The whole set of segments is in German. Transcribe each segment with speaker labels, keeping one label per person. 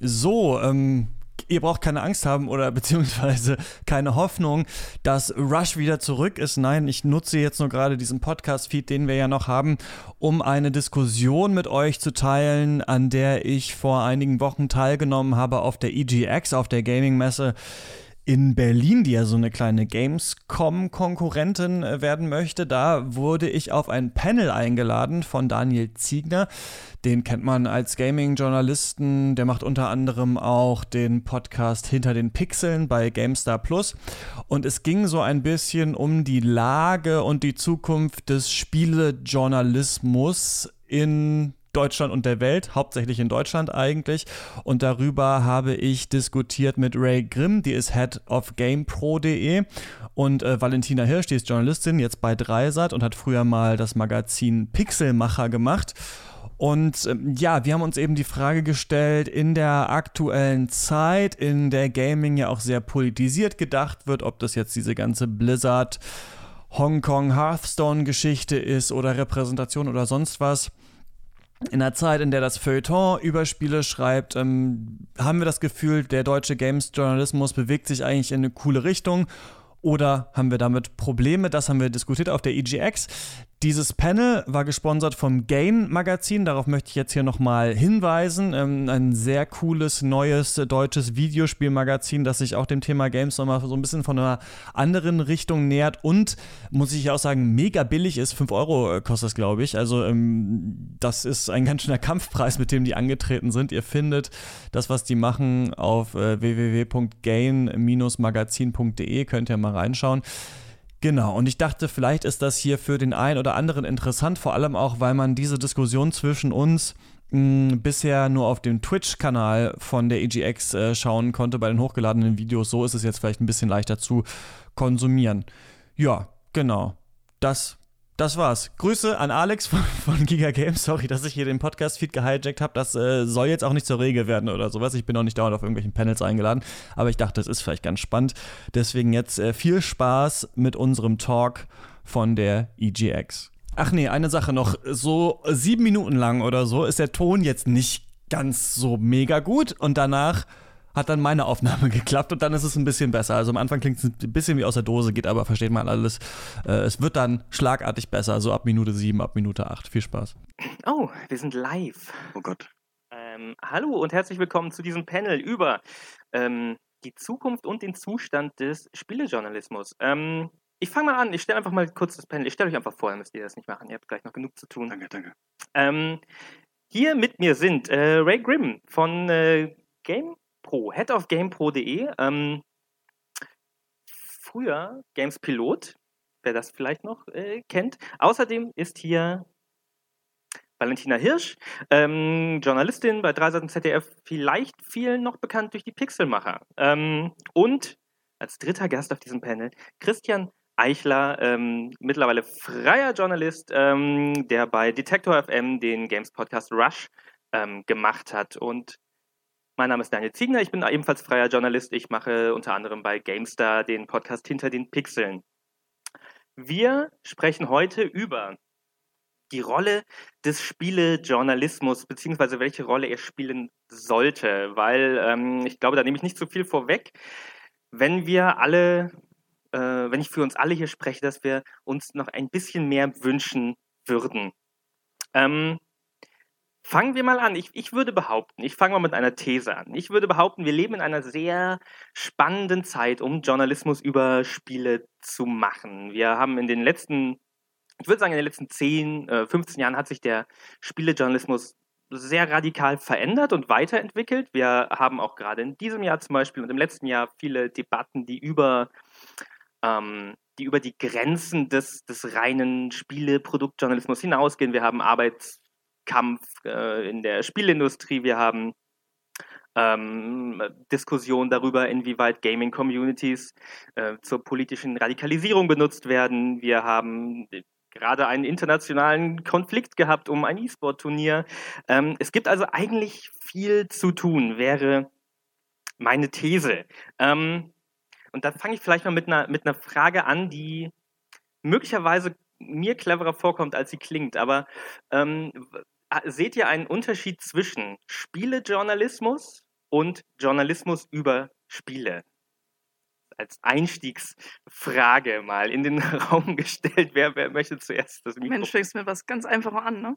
Speaker 1: So, ähm, ihr braucht keine Angst haben oder beziehungsweise keine Hoffnung, dass Rush wieder zurück ist. Nein, ich nutze jetzt nur gerade diesen Podcast-Feed, den wir ja noch haben, um eine Diskussion mit euch zu teilen, an der ich vor einigen Wochen teilgenommen habe auf der EGX, auf der Gaming-Messe in Berlin, die ja so eine kleine Gamescom-Konkurrentin äh, werden möchte. Da wurde ich auf ein Panel eingeladen von Daniel Ziegner. Den kennt man als Gaming-Journalisten. Der macht unter anderem auch den Podcast Hinter den Pixeln bei GameStar Plus. Und es ging so ein bisschen um die Lage und die Zukunft des Spielejournalismus in Deutschland und der Welt, hauptsächlich in Deutschland eigentlich. Und darüber habe ich diskutiert mit Ray Grimm, die ist Head of GamePro.de und äh, Valentina Hirsch, die ist Journalistin, jetzt bei Dreisat und hat früher mal das Magazin Pixelmacher gemacht. Und ähm, ja, wir haben uns eben die Frage gestellt, in der aktuellen Zeit, in der Gaming ja auch sehr politisiert gedacht wird, ob das jetzt diese ganze Blizzard Hongkong Hearthstone Geschichte ist oder Repräsentation oder sonst was in der Zeit, in der das Feuilleton über Spiele schreibt, ähm, haben wir das Gefühl, der deutsche Games-Journalismus bewegt sich eigentlich in eine coole Richtung. Oder haben wir damit Probleme? Das haben wir diskutiert auf der EGX. Dieses Panel war gesponsert vom Gain Magazin. Darauf möchte ich jetzt hier nochmal hinweisen. Ähm, ein sehr cooles, neues äh, deutsches Videospielmagazin, das sich auch dem Thema Games nochmal so ein bisschen von einer anderen Richtung nähert und, muss ich auch sagen, mega billig ist. 5 Euro äh, kostet es, glaube ich. Also, ähm, das ist ein ganz schöner Kampfpreis, mit dem die angetreten sind. Ihr findet das, was die machen, auf äh, www.gain-magazin.de. Könnt ihr mal reinschauen. Genau, und ich dachte, vielleicht ist das hier für den einen oder anderen interessant, vor allem auch, weil man diese Diskussion zwischen uns mh, bisher nur auf dem Twitch-Kanal von der EGX äh, schauen konnte bei den hochgeladenen Videos. So ist es jetzt vielleicht ein bisschen leichter zu konsumieren. Ja, genau. Das das war's. Grüße an Alex von, von Giga Games. Sorry, dass ich hier den Podcast-Feed gehijackt habe. Das äh, soll jetzt auch nicht zur Regel werden oder sowas. Ich bin auch nicht dauernd auf irgendwelchen Panels eingeladen. Aber ich dachte, es ist vielleicht ganz spannend. Deswegen jetzt äh, viel Spaß mit unserem Talk von der EGX. Ach nee, eine Sache noch. So sieben Minuten lang oder so ist der Ton jetzt nicht ganz so mega gut. Und danach hat dann meine Aufnahme geklappt und dann ist es ein bisschen besser. Also am Anfang klingt es ein bisschen wie aus der Dose, geht aber, versteht man alles. Äh, es wird dann schlagartig besser, so ab Minute 7, ab Minute 8. Viel Spaß.
Speaker 2: Oh, wir sind live.
Speaker 3: Oh Gott.
Speaker 2: Ähm, hallo und herzlich willkommen zu diesem Panel über ähm, die Zukunft und den Zustand des Spielejournalismus. Ähm, ich fange mal an, ich stelle einfach mal kurz das Panel. Ich stelle euch einfach vor, dann müsst ihr das nicht machen. Ihr habt gleich noch genug zu tun.
Speaker 3: Danke, danke.
Speaker 2: Ähm, hier mit mir sind äh, Ray Grimm von äh, Game Pro, Head of GamePro.de. Ähm, früher Games Pilot, wer das vielleicht noch äh, kennt. Außerdem ist hier Valentina Hirsch, ähm, Journalistin bei Dreisat ZDF, vielleicht vielen noch bekannt durch die Pixelmacher. Ähm, und als dritter Gast auf diesem Panel Christian Eichler, ähm, mittlerweile freier Journalist, ähm, der bei Detector FM den Games Podcast Rush ähm, gemacht hat. Und mein Name ist Daniel Ziegner, ich bin ebenfalls freier Journalist. Ich mache unter anderem bei GameStar den Podcast Hinter den Pixeln. Wir sprechen heute über die Rolle des Spielejournalismus, beziehungsweise welche Rolle er spielen sollte, weil ähm, ich glaube, da nehme ich nicht zu viel vorweg. Wenn wir alle, äh, wenn ich für uns alle hier spreche, dass wir uns noch ein bisschen mehr wünschen würden. Ähm, Fangen wir mal an. Ich, ich würde behaupten, ich fange mal mit einer These an. Ich würde behaupten, wir leben in einer sehr spannenden Zeit, um Journalismus über Spiele zu machen. Wir haben in den letzten, ich würde sagen, in den letzten 10, 15 äh, Jahren hat sich der Spielejournalismus sehr radikal verändert und weiterentwickelt. Wir haben auch gerade in diesem Jahr zum Beispiel und im letzten Jahr viele Debatten, die über ähm, die über die Grenzen des, des reinen Spieleproduktjournalismus hinausgehen. Wir haben Arbeits Kampf äh, in der Spielindustrie, wir haben ähm, Diskussionen darüber, inwieweit Gaming-Communities äh, zur politischen Radikalisierung benutzt werden. Wir haben gerade einen internationalen Konflikt gehabt um ein E-Sport-Turnier. Ähm, es gibt also eigentlich viel zu tun, wäre meine These. Ähm, und da fange ich vielleicht mal mit einer, mit einer Frage an, die möglicherweise mir cleverer vorkommt, als sie klingt. Aber ähm, seht ihr einen Unterschied zwischen Spielejournalismus
Speaker 4: und Journalismus über Spiele als Einstiegsfrage mal in den Raum gestellt. Wer, wer möchte zuerst das
Speaker 5: Mikro? Mensch, fängst mir was ganz Einfaches an, ne?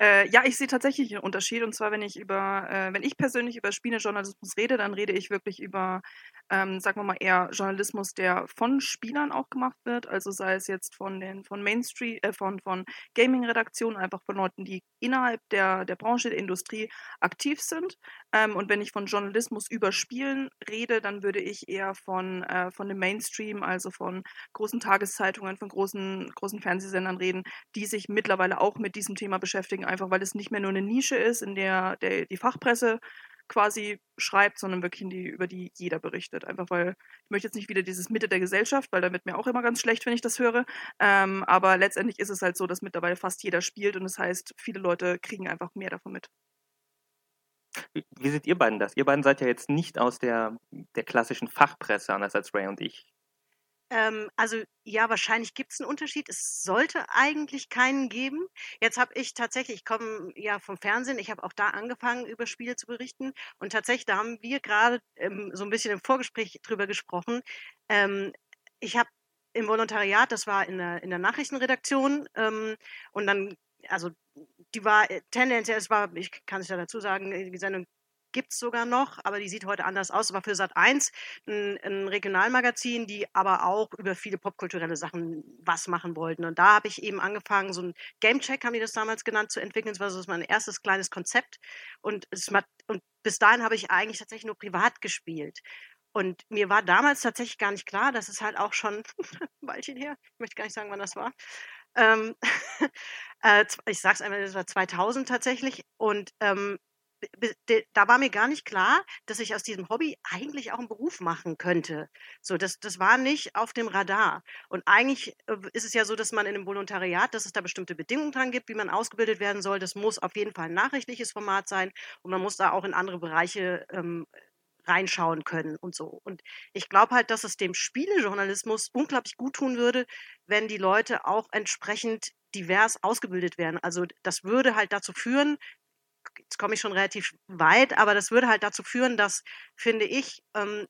Speaker 5: Äh, ja, ich sehe tatsächlich einen Unterschied. Und zwar, wenn ich über, äh, wenn ich persönlich über Spielejournalismus rede, dann rede ich wirklich über ähm, sagen wir mal, eher Journalismus, der von Spielern auch gemacht wird, also sei es jetzt von den von Mainstream, äh, von, von Gaming-Redaktionen, einfach von Leuten, die innerhalb der, der Branche, der Industrie aktiv sind. Ähm, und wenn ich von Journalismus über Spielen rede, dann würde ich eher von, äh, von dem Mainstream, also von großen Tageszeitungen, von großen, großen Fernsehsendern reden, die sich mittlerweile auch mit diesem Thema beschäftigen, einfach weil es nicht mehr nur eine Nische ist, in der, der die Fachpresse quasi schreibt, sondern wirklich die, über die jeder berichtet. Einfach weil ich möchte jetzt nicht wieder dieses Mitte der Gesellschaft, weil da wird mir auch immer ganz schlecht, wenn ich das höre. Ähm, aber letztendlich ist es halt so, dass mittlerweile fast jeder spielt und das heißt, viele Leute kriegen einfach mehr davon mit.
Speaker 4: Wie, wie seht ihr beiden das? Ihr beiden seid ja jetzt nicht aus der, der klassischen Fachpresse, anders als Ray und ich.
Speaker 6: Ähm, also ja, wahrscheinlich gibt es einen Unterschied. Es sollte eigentlich keinen geben. Jetzt habe ich tatsächlich, ich komme ja vom Fernsehen, ich habe auch da angefangen, über Spiele zu berichten. Und tatsächlich, da haben wir gerade ähm, so ein bisschen im Vorgespräch drüber gesprochen. Ähm, ich habe im Volontariat, das war in der, in der Nachrichtenredaktion, ähm, und dann, also die war äh, tendenziell, es war, ich kann es ja dazu sagen, die Sendung gibt es sogar noch, aber die sieht heute anders aus. War für Sat 1 ein, ein, Regionalmagazin, die aber auch über viele popkulturelle Sachen was machen wollten. Und da habe ich eben angefangen, so ein Gamecheck, haben die das damals genannt, zu entwickeln. Das war so mein erstes kleines Konzept. Und, es, und bis dahin habe ich eigentlich tatsächlich nur privat gespielt. Und mir war damals tatsächlich gar nicht klar, dass es halt auch schon ein Weilchen her, ich möchte gar nicht sagen, wann das war. Ähm, äh, ich sage es einmal, das war 2000 tatsächlich. Und ähm, da war mir gar nicht klar, dass ich aus diesem Hobby eigentlich auch einen Beruf machen könnte. So, das, das war nicht auf dem Radar. Und eigentlich äh, ist es ja so, dass man in einem Volontariat, dass es da bestimmte Bedingungen dran gibt, wie man ausgebildet werden soll. Das muss auf jeden Fall ein nachrichtliches Format sein und man muss da auch in andere Bereiche ähm, reinschauen können und so. Und ich glaube halt, dass es dem Spielejournalismus unglaublich gut tun würde, wenn die Leute auch entsprechend divers ausgebildet werden. Also das würde halt dazu führen, jetzt komme ich schon relativ weit, aber das würde halt dazu führen, dass, finde ich, ähm,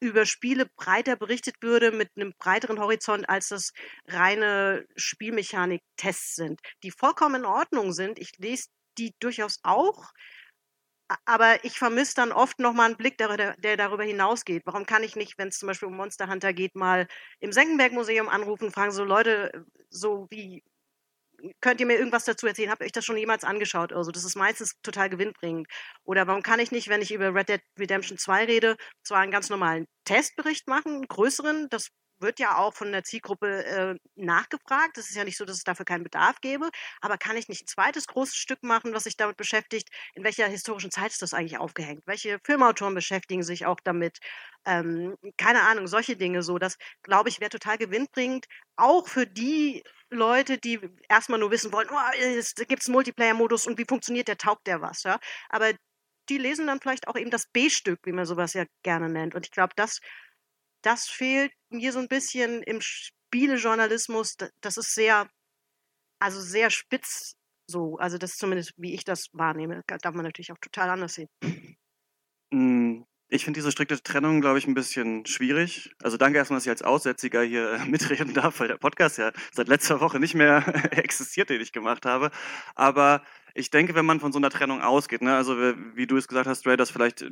Speaker 6: über Spiele breiter berichtet würde mit einem breiteren Horizont, als das reine Spielmechanik-Tests sind, die vollkommen in Ordnung sind. Ich lese die durchaus auch, aber ich vermisse dann oft nochmal einen Blick, der, darüber hinausgeht. Warum kann ich nicht, wenn es zum Beispiel um Monster Hunter geht, mal im Senckenberg-Museum anrufen und fragen, so Leute, so wie, könnt ihr mir irgendwas dazu erzählen? Habt ihr euch das schon jemals angeschaut? Also, das ist meistens total gewinnbringend. Oder warum kann ich nicht, wenn ich über Red Dead Redemption 2 rede, zwar einen ganz normalen Testbericht machen, einen größeren, das wird ja auch von der Zielgruppe äh, nachgefragt. Es ist ja nicht so, dass es dafür keinen Bedarf gäbe. Aber kann ich nicht ein zweites großes Stück machen, was sich damit beschäftigt? In welcher historischen Zeit ist das eigentlich aufgehängt? Welche Filmautoren beschäftigen sich auch damit? Ähm, keine Ahnung, solche Dinge so. Das, glaube ich, wäre total gewinnbringend. Auch für die Leute, die erstmal nur wissen wollen, oh, gibt es einen Multiplayer-Modus und wie funktioniert der, taugt der was, ja. Aber die lesen dann vielleicht auch eben das B-Stück, wie man sowas ja gerne nennt. Und ich glaube, das das fehlt mir so ein bisschen im Spielejournalismus. Das ist sehr, also sehr spitz so. Also das ist zumindest, wie ich das wahrnehme. Das darf man natürlich auch total anders sehen.
Speaker 1: Hm, ich finde diese strikte Trennung, glaube ich, ein bisschen schwierig. Also danke erstmal, dass ich als Aussätziger hier äh, mitreden darf, weil der Podcast ja seit letzter Woche nicht mehr existiert, den ich gemacht habe. Aber ich denke, wenn man von so einer Trennung ausgeht, ne, also wie du es gesagt hast, Ray, dass vielleicht äh,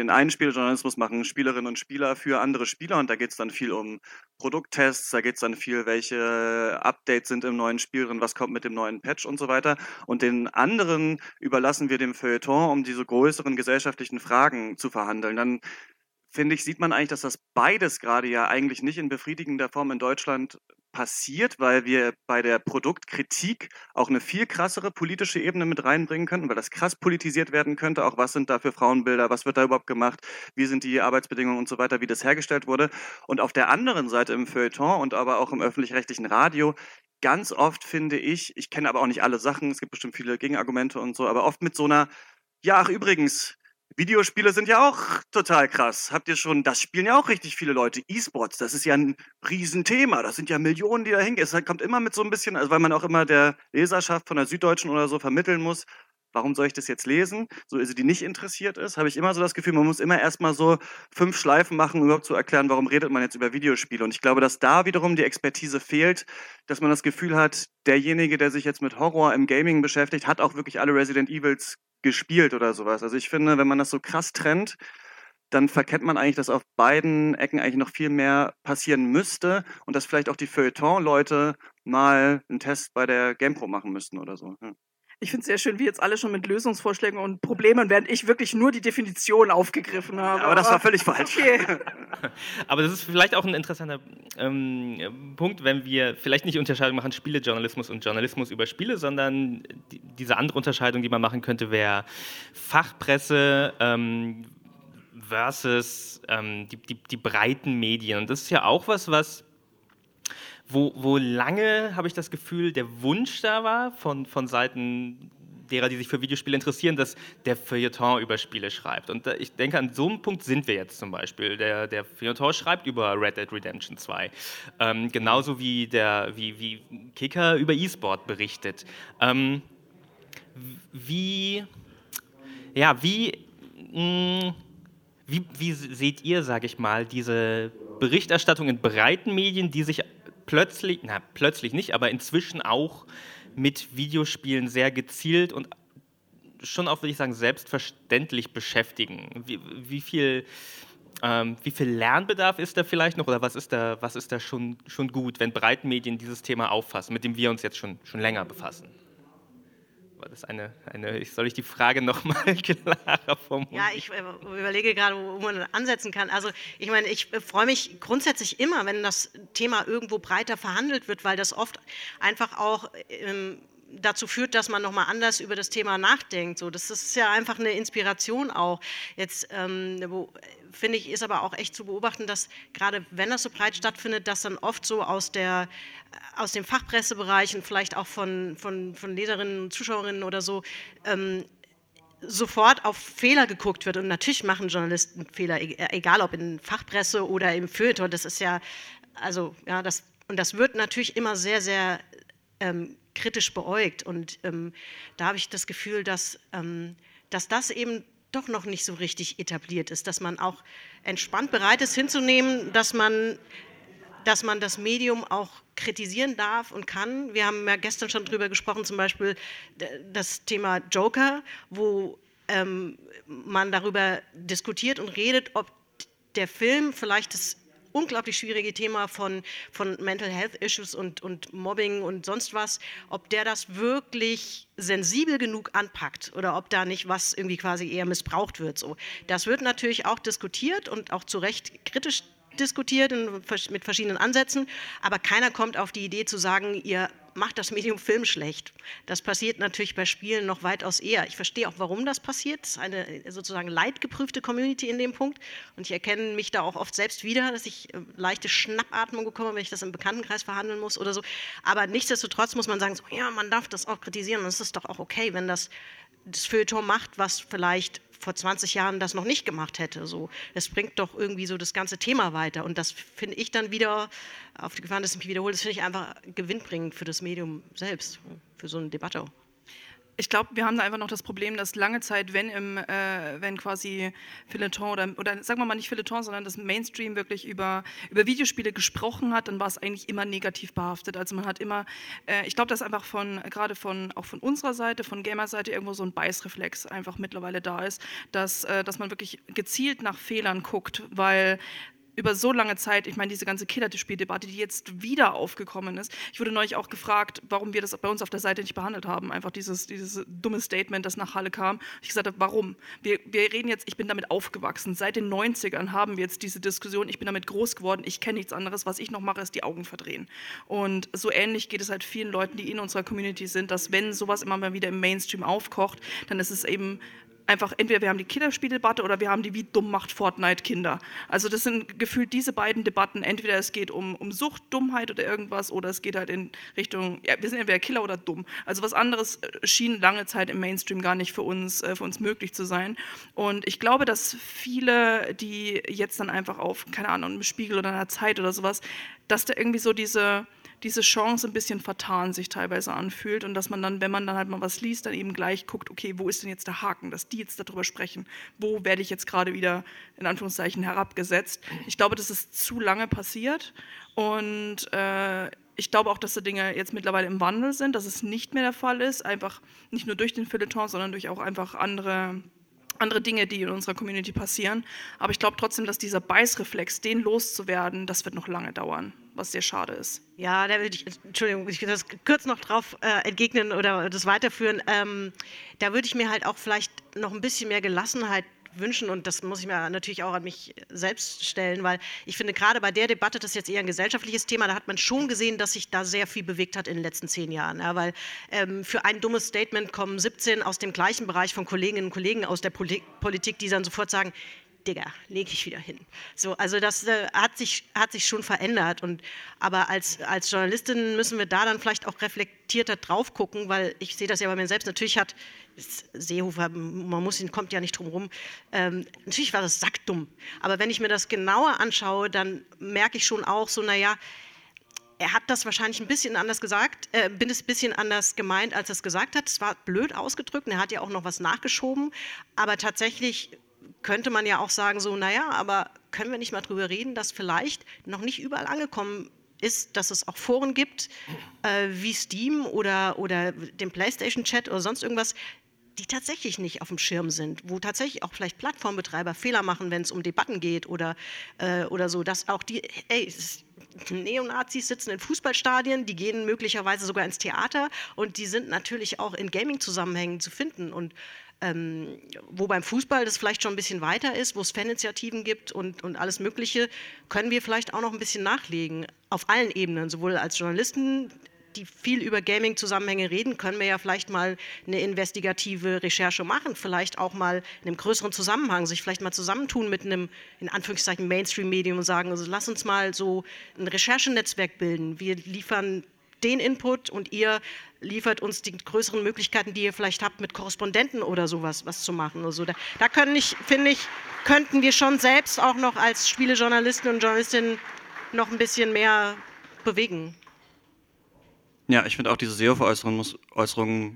Speaker 1: den einen Spieljournalismus machen Spielerinnen und Spieler für andere Spieler und da geht es dann viel um Produkttests, da geht es dann viel, welche Updates sind im neuen Spiel drin, was kommt mit dem neuen Patch und so weiter. Und den anderen überlassen wir dem Feuilleton, um diese größeren gesellschaftlichen Fragen zu verhandeln. Dann finde ich, sieht man eigentlich, dass das beides gerade ja eigentlich nicht in befriedigender Form in Deutschland passiert, weil wir bei der Produktkritik auch eine viel krassere politische Ebene mit reinbringen könnten, weil das krass politisiert werden könnte. Auch was sind da für Frauenbilder, was wird da überhaupt gemacht, wie sind die Arbeitsbedingungen und so weiter, wie das hergestellt wurde. Und auf der anderen Seite im Feuilleton und aber auch im öffentlich-rechtlichen Radio ganz oft finde ich, ich kenne aber auch nicht alle Sachen, es gibt bestimmt viele Gegenargumente und so, aber oft mit so einer, ja, ach übrigens, Videospiele sind ja auch total krass. Habt ihr schon, das spielen ja auch richtig viele Leute. E-Sports, das ist ja ein Riesenthema. Das sind ja Millionen, die da hingehen. Es kommt immer mit so ein bisschen, also weil man auch immer der Leserschaft von der Süddeutschen oder so vermitteln muss. warum soll ich das jetzt lesen? So, also die nicht interessiert ist, habe ich immer so das Gefühl, man muss immer erstmal so fünf Schleifen machen, um überhaupt zu erklären, warum redet man jetzt über Videospiele. Und ich glaube, dass da wiederum die Expertise fehlt, dass man das Gefühl hat, derjenige, der sich jetzt mit Horror im Gaming beschäftigt, hat auch wirklich alle Resident Evils gespielt oder sowas. Also ich finde, wenn man das so krass trennt, dann verkennt man eigentlich, dass auf beiden Ecken eigentlich noch viel mehr passieren müsste und dass vielleicht auch die Feuilleton-Leute mal einen Test bei der GamePro machen müssten oder so. Ja.
Speaker 5: Ich finde es sehr schön, wie jetzt alle schon mit Lösungsvorschlägen und Problemen, während ich wirklich nur die Definition aufgegriffen habe.
Speaker 1: aber das war völlig falsch. Okay.
Speaker 2: aber das ist vielleicht auch ein interessanter ähm, Punkt, wenn wir vielleicht nicht Unterscheidung machen, Spielejournalismus und Journalismus über Spiele, sondern die, diese andere Unterscheidung, die man machen könnte, wäre Fachpresse ähm, versus ähm, die, die, die breiten Medien. Und das ist ja auch was, was wo, wo lange, habe ich das Gefühl, der Wunsch da war von, von Seiten derer, die sich für Videospiele interessieren, dass der Feuilleton über Spiele schreibt. Und ich denke, an so einem Punkt sind wir jetzt zum Beispiel. Der, der Feuilleton schreibt über Red Dead Redemption 2. Ähm, genauso wie, der, wie, wie Kicker über E-Sport berichtet. Ähm, wie, ja, wie, mh, mm, wie, wie seht ihr, sage ich mal, diese Berichterstattung in breiten Medien, die sich plötzlich, na plötzlich nicht, aber inzwischen auch mit Videospielen sehr gezielt und schon auch, würde ich sagen, selbstverständlich beschäftigen. Wie, wie viel ähm, wie viel Lernbedarf ist da vielleicht noch oder was ist da, was ist da schon, schon gut, wenn Breitenmedien dieses Thema auffassen, mit dem wir uns jetzt schon, schon länger befassen? War das eine, eine soll ich die Frage nochmal klarer formulieren?
Speaker 6: Ja, ich äh, überlege gerade, wo man ansetzen kann. Also ich meine, ich äh, freue mich grundsätzlich immer, wenn das Thema irgendwo breiter verhandelt wird, weil das oft einfach auch ähm, dazu führt, dass man nochmal anders über das Thema nachdenkt. So, das ist ja einfach eine Inspiration auch. Jetzt, ähm, finde ich, ist aber auch echt zu beobachten, dass gerade wenn das so breit stattfindet, dass dann oft so aus, der, aus dem Fachpressebereich und vielleicht auch von, von, von Leserinnen und Zuschauerinnen oder so ähm, sofort auf Fehler geguckt wird. Und natürlich machen Journalisten Fehler, e-, egal ob in Fachpresse oder im Feuilleton. Das ist ja, also, ja, das, und das wird natürlich immer sehr, sehr ähm, kritisch beäugt. Und ähm, da habe ich das Gefühl, dass, ähm, dass das eben doch noch nicht so richtig etabliert ist, dass man auch entspannt bereit ist hinzunehmen, dass man, dass man das Medium auch kritisieren darf und kann. Wir haben ja gestern schon darüber gesprochen, zum Beispiel das Thema Joker, wo ähm, man darüber diskutiert und redet, ob der Film vielleicht das unglaublich schwierige Thema von, von Mental Health Issues und, und Mobbing und sonst was, ob der das wirklich sensibel genug anpackt oder ob da nicht was irgendwie quasi eher missbraucht wird. So. Das wird natürlich auch diskutiert und auch zu Recht kritisch diskutiert mit verschiedenen Ansätzen, aber keiner kommt auf die Idee zu sagen, ihr macht das Medium Film schlecht. Das passiert natürlich bei Spielen noch weitaus eher. Ich verstehe auch, warum das passiert. Es ist eine sozusagen leidgeprüfte Community in dem Punkt. Und ich erkenne mich da auch oft selbst wieder, dass ich äh, leichte Schnappatmung bekomme, wenn ich das im Bekanntenkreis verhandeln muss oder so. Aber nichtsdestotrotz muss man sagen, so, ja, man darf das auch kritisieren. Und es ist doch auch okay, wenn das das Feuilleton macht, was vielleicht vor 20 Jahren das noch nicht gemacht hätte. So, es bringt doch irgendwie so das ganze Thema weiter. Und das finde ich dann wieder, auf die Gefahr, dass ich mich wiederhole, das finde ich einfach gewinnbringend für das Medium selbst, für so eine Debatte.
Speaker 5: Ich glaube, wir haben da einfach noch das Problem, dass lange Zeit, wenn im, äh, wenn quasi Feuilleton oder, oder sagen wir mal nicht Feuilleton, sondern das Mainstream wirklich über, über Videospiele gesprochen hat, dann war es eigentlich immer negativ behaftet. Also man hat immer, äh, ich glaube, dass einfach von, gerade von, auch von unserer Seite, von Gamer-Seite irgendwo so ein Beißreflex einfach mittlerweile da ist, dass, äh, dass man wirklich gezielt nach Fehlern guckt, weil über so lange Zeit, ich meine, diese ganze Killerspieldebatte, die jetzt wieder aufgekommen ist. Ich wurde neulich auch gefragt, warum wir das bei uns auf der Seite nicht behandelt haben. Einfach dieses, dieses dumme Statement, das nach Halle kam. Ich gesagt warum? Wir, wir reden jetzt, ich bin damit aufgewachsen. Seit den 90ern haben wir jetzt diese Diskussion. Ich bin damit groß geworden. Ich kenne nichts anderes. Was ich noch mache, ist die Augen verdrehen. Und so ähnlich geht es halt vielen Leuten, die in unserer Community sind, dass wenn sowas immer mal wieder im Mainstream aufkocht, dann ist es eben einfach entweder wir haben die Kinderspieldebatte oder wir haben die Wie dumm macht Fortnite Kinder. Also das sind gefühlt diese beiden Debatten. Entweder es geht um, um Sucht, Dummheit oder irgendwas oder es geht halt in Richtung, ja, wir sind entweder Killer oder dumm. Also was anderes äh, schien lange Zeit im Mainstream gar nicht für uns, äh, für uns möglich zu sein. Und ich glaube, dass viele, die jetzt dann einfach auf, keine Ahnung, einem Spiegel oder einer Zeit oder sowas, dass da irgendwie so diese diese Chance ein bisschen vertan sich teilweise anfühlt und dass man dann, wenn man dann halt mal was liest, dann eben gleich guckt, okay, wo ist denn jetzt der Haken, dass die jetzt darüber sprechen, wo werde ich jetzt gerade wieder in Anführungszeichen herabgesetzt. Ich glaube, das ist zu lange passiert und äh, ich glaube auch, dass die Dinge jetzt mittlerweile im Wandel sind, dass es nicht mehr der Fall ist, einfach nicht nur durch den Feuilleton, sondern durch auch einfach andere andere Dinge, die in unserer Community passieren. Aber ich glaube trotzdem, dass dieser Beißreflex, den loszuwerden, das wird noch lange dauern, was sehr schade ist.
Speaker 6: Ja, da würde ich, Entschuldigung, ich das kurz noch drauf äh, entgegnen oder das weiterführen. Ähm, da würde ich mir halt auch vielleicht noch ein bisschen mehr Gelassenheit wünschen und das muss ich mir natürlich auch an mich selbst stellen, weil ich finde gerade bei der Debatte, das ist jetzt eher ein gesellschaftliches Thema, da hat man schon gesehen, dass sich da sehr viel bewegt hat in den letzten zehn Jahren. Ja, weil ähm, für ein dummes Statement kommen 17 aus dem gleichen Bereich von Kolleginnen und Kollegen aus der Politik, die dann sofort sagen, Digga, lege ich wieder hin. So, also das äh, hat, sich, hat sich schon verändert. Und, aber als, als Journalistin müssen wir da dann vielleicht auch reflektierter drauf gucken, weil ich sehe das ja bei mir selbst. Natürlich hat Seehofer, man muss ihn, kommt ja nicht drum rum. Ähm, natürlich war das sackdumm. Aber wenn ich mir das genauer anschaue, dann merke ich schon auch so, naja, er hat das wahrscheinlich ein bisschen anders gesagt, äh, bin es ein bisschen anders gemeint, als er es gesagt hat. Es war blöd ausgedrückt und er hat ja auch noch was nachgeschoben. Aber tatsächlich könnte man ja auch sagen, so, naja, aber können wir nicht mal drüber reden, dass vielleicht noch nicht überall angekommen ist, dass es auch Foren gibt, äh, wie Steam oder, oder den PlayStation-Chat oder sonst irgendwas, die tatsächlich nicht auf dem Schirm sind, wo tatsächlich auch vielleicht Plattformbetreiber Fehler machen, wenn es um Debatten geht oder, äh, oder so, dass auch die, ey, Neonazis sitzen in Fußballstadien, die gehen möglicherweise sogar ins Theater und die sind natürlich auch in Gaming-Zusammenhängen zu finden und ähm, wo beim Fußball das vielleicht schon ein bisschen weiter ist, wo es Faninitiativen gibt und, und alles Mögliche, können wir vielleicht auch noch ein bisschen nachlegen. Auf allen Ebenen, sowohl als Journalisten, die viel über Gaming-Zusammenhänge reden, können wir ja vielleicht mal eine investigative Recherche machen, vielleicht auch mal in einem größeren Zusammenhang, sich vielleicht mal zusammentun mit einem, in Anführungszeichen, Mainstream-Medium und sagen, also lass uns mal so ein Recherchenetzwerk bilden. Wir liefern den Input und ihr liefert uns die größeren Möglichkeiten, die ihr vielleicht habt, mit Korrespondenten oder sowas was zu machen. Also da, da können ich, finde ich, könnten wir schon selbst auch noch als Spielejournalisten und Journalistinnen noch ein bisschen mehr bewegen.
Speaker 1: Ja, ich finde auch diese SEO-Veräußerungen muss,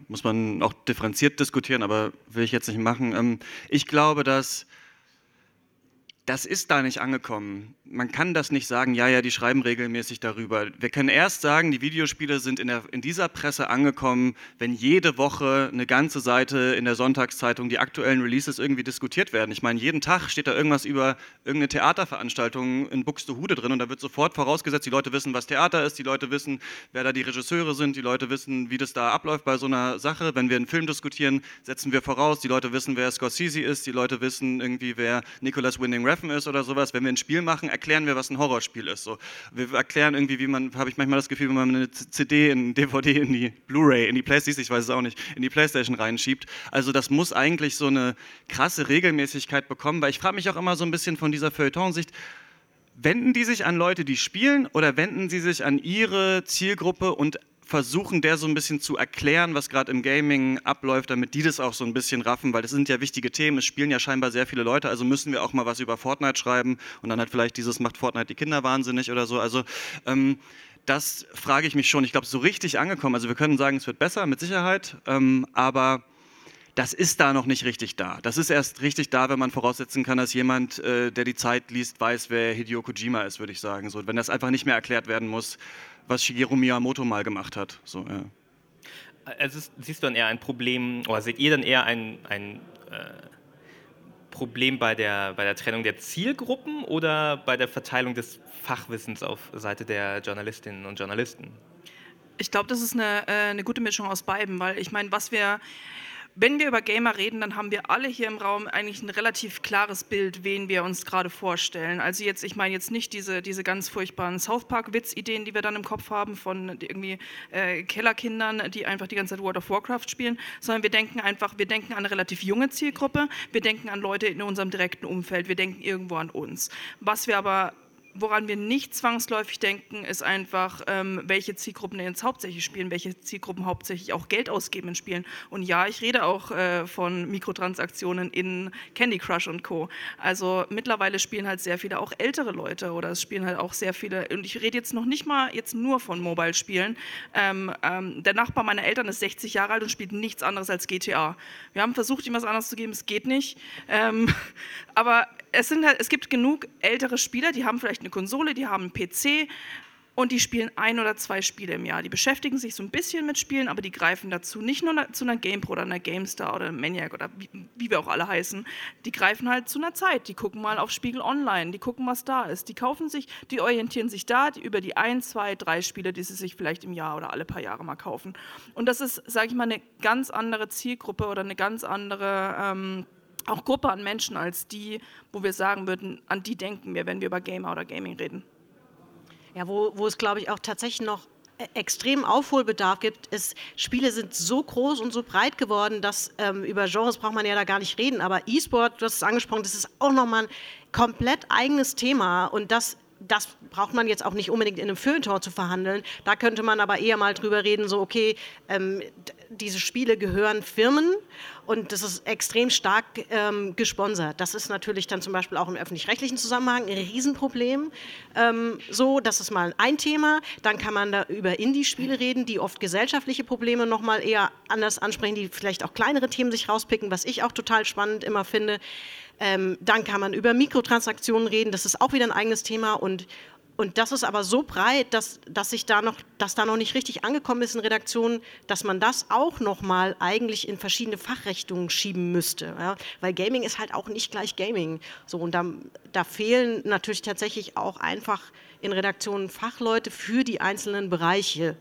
Speaker 1: muss man auch differenziert diskutieren, aber will ich jetzt nicht machen. Ähm, ich glaube, dass das ist da nicht angekommen. Man kann das nicht sagen, ja, ja, die schreiben regelmäßig darüber. Wir können erst sagen, die Videospiele sind in, der, in, dieser Presse angekommen, wenn jede Woche eine ganze Seite in der Sonntagszeitung die aktuellen Releases irgendwie diskutiert werden. Ich meine, jeden Tag steht da irgendwas über irgendeine Theaterveranstaltung in Buxtehude drin und da wird sofort vorausgesetzt, die Leute wissen, was Theater ist, die Leute wissen, wer da die Regisseure sind, die Leute wissen, wie das da abläuft bei so einer Sache. Wenn wir einen Film diskutieren, setzen wir voraus, die Leute wissen, wer Scorsese ist, die Leute wissen irgendwie, wer Nicholas Winding Refn ist oder sowas. Wenn wir ein Spiel machen, erklären wir, was ein Horrorspiel ist. So. Wir erklären irgendwie, wie man, habe ich manchmal das Gefühl, wenn man eine CD, in DVD, in die Blu-ray, in die Playstation, ich weiß es auch nicht, in die Playstation reinschiebt. Also das muss eigentlich so eine krasse Regelmäßigkeit bekommen, weil ich frage mich auch immer so ein bisschen von dieser Feuilleton-Sicht, wenden die sich an Leute, die spielen oder wenden sie sich an ihre Zielgruppe und versuchen, der so ein bisschen zu erklären, was gerade im Gaming abläuft, damit die das auch so ein bisschen raffen, weil das sind ja wichtige Themen. Es spielen ja scheinbar sehr viele Leute, also müssen wir auch mal was über Fortnite schreiben und dann halt vielleicht dieses macht Fortnite die Kinder wahnsinnig oder so. Also ähm, das frage ich mich schon. Ich glaube, so richtig angekommen. Also wir können sagen, es wird besser, mit Sicherheit, ähm, aber das ist da noch nicht richtig da. Das ist erst richtig da, wenn man voraussetzen kann, dass jemand, äh, der die Zeit liest, weiß, wer Hideo Kojima ist, würde ich sagen. So, wenn das einfach nicht mehr erklärt werden muss, was Shigeru Miyamoto mal gemacht hat. So, ja.
Speaker 2: Also siehst du dann eher ein Problem, oder seht ihr dann eher ein, ein äh, Problem bei der, bei der Trennung der Zielgruppen oder bei der Verteilung des Fachwissens auf Seite der Journalistinnen und Journalisten?
Speaker 5: Ich glaube, das ist eine, äh, eine gute Mischung aus beiden, weil ich meine, was wir wenn wir über Gamer reden, dann haben wir alle hier im Raum eigentlich ein relativ klares Bild, wen wir uns gerade vorstellen. Also jetzt, ich meine jetzt nicht diese, diese ganz furchtbaren South Park-Witz-Ideen, die wir dann im Kopf haben von irgendwie äh, Kellerkindern, die einfach die ganze Zeit World of Warcraft spielen, sondern wir denken einfach, wir denken an eine relativ junge Zielgruppe, wir denken an Leute in unserem direkten Umfeld, wir denken irgendwo an uns. Was wir aber woran wir nicht zwangsläufig denken, ist einfach, ähm, welche Zielgruppen jetzt hauptsächlich spielen, welche Zielgruppen hauptsächlich auch Geld ausgeben in Spielen. Und ja, ich rede auch äh, von Mikrotransaktionen in Candy Crush und Co. Also mittlerweile spielen halt sehr viele auch ältere Leute oder es spielen halt auch sehr viele, und ich rede jetzt noch nicht mal jetzt nur von Mobile-Spielen. Ähm, ähm, der Nachbar meiner Eltern ist 60 Jahre alt und spielt nichts anderes als GTA. Wir haben versucht, ihm was anderes zu geben, es geht nicht. Ähm, aber es, sind halt, es gibt genug ältere Spieler, die haben vielleicht eine Konsole, die haben einen PC und die spielen ein oder zwei Spiele im Jahr. Die beschäftigen sich so ein bisschen mit Spielen, aber die greifen dazu nicht nur zu einer GamePro oder einer GameStar oder Maniac oder wie, wie, wir auch alle heißen. Die greifen halt zu einer Zeit. Die gucken mal auf Spiegel Online, die gucken, was da ist. Die kaufen sich, die orientieren sich da die, über die ein, zwei, drei Spiele, die sie sich vielleicht im Jahr oder alle paar Jahre mal kaufen. Und das ist, sage ich mal, eine ganz andere Zielgruppe oder eine ganz andere ähm, auch Gruppe an Menschen als die, wo wir sagen würden, an die denken wir, wenn wir über Gamer oder Gaming reden.
Speaker 6: Ja, wo, wo es, glaube ich, auch tatsächlich noch e-, extrem Aufholbedarf gibt, ist, Spiele sind so groß und so breit geworden, dass ähm, über Genres braucht man ja da gar nicht reden. Aber E-Sport, du hast es angesprochen, das ist auch nochmal ein komplett eigenes Thema und das das braucht man jetzt auch nicht unbedingt in einem Feuilleton zu verhandeln. Da könnte man aber eher mal drüber reden, so okay, ähm, diese Spiele gehören Firmen und das ist extrem stark ähm, gesponsert. Das ist natürlich dann zum Beispiel auch im öffentlich-rechtlichen Zusammenhang ein Riesenproblem. Ähm, so, das ist mal ein Thema. Dann kann man da über Indie-Spiele reden, die oft gesellschaftliche Probleme nochmal eher anders ansprechen, die vielleicht auch kleinere Themen sich rauspicken, was ich auch total spannend immer finde. Ähm, dann kann man über Mikrotransaktionen reden, das ist auch wieder ein eigenes Thema und und das ist aber so breit, dass, dass, sich da noch, dass da noch nicht richtig angekommen ist in Redaktionen, dass man das auch noch mal eigentlich in verschiedene Fachrichtungen schieben müsste. Ja? Weil Gaming ist halt auch nicht gleich Gaming. So, und da, da fehlen natürlich tatsächlich auch einfach in Redaktionen Fachleute für die einzelnen Bereiche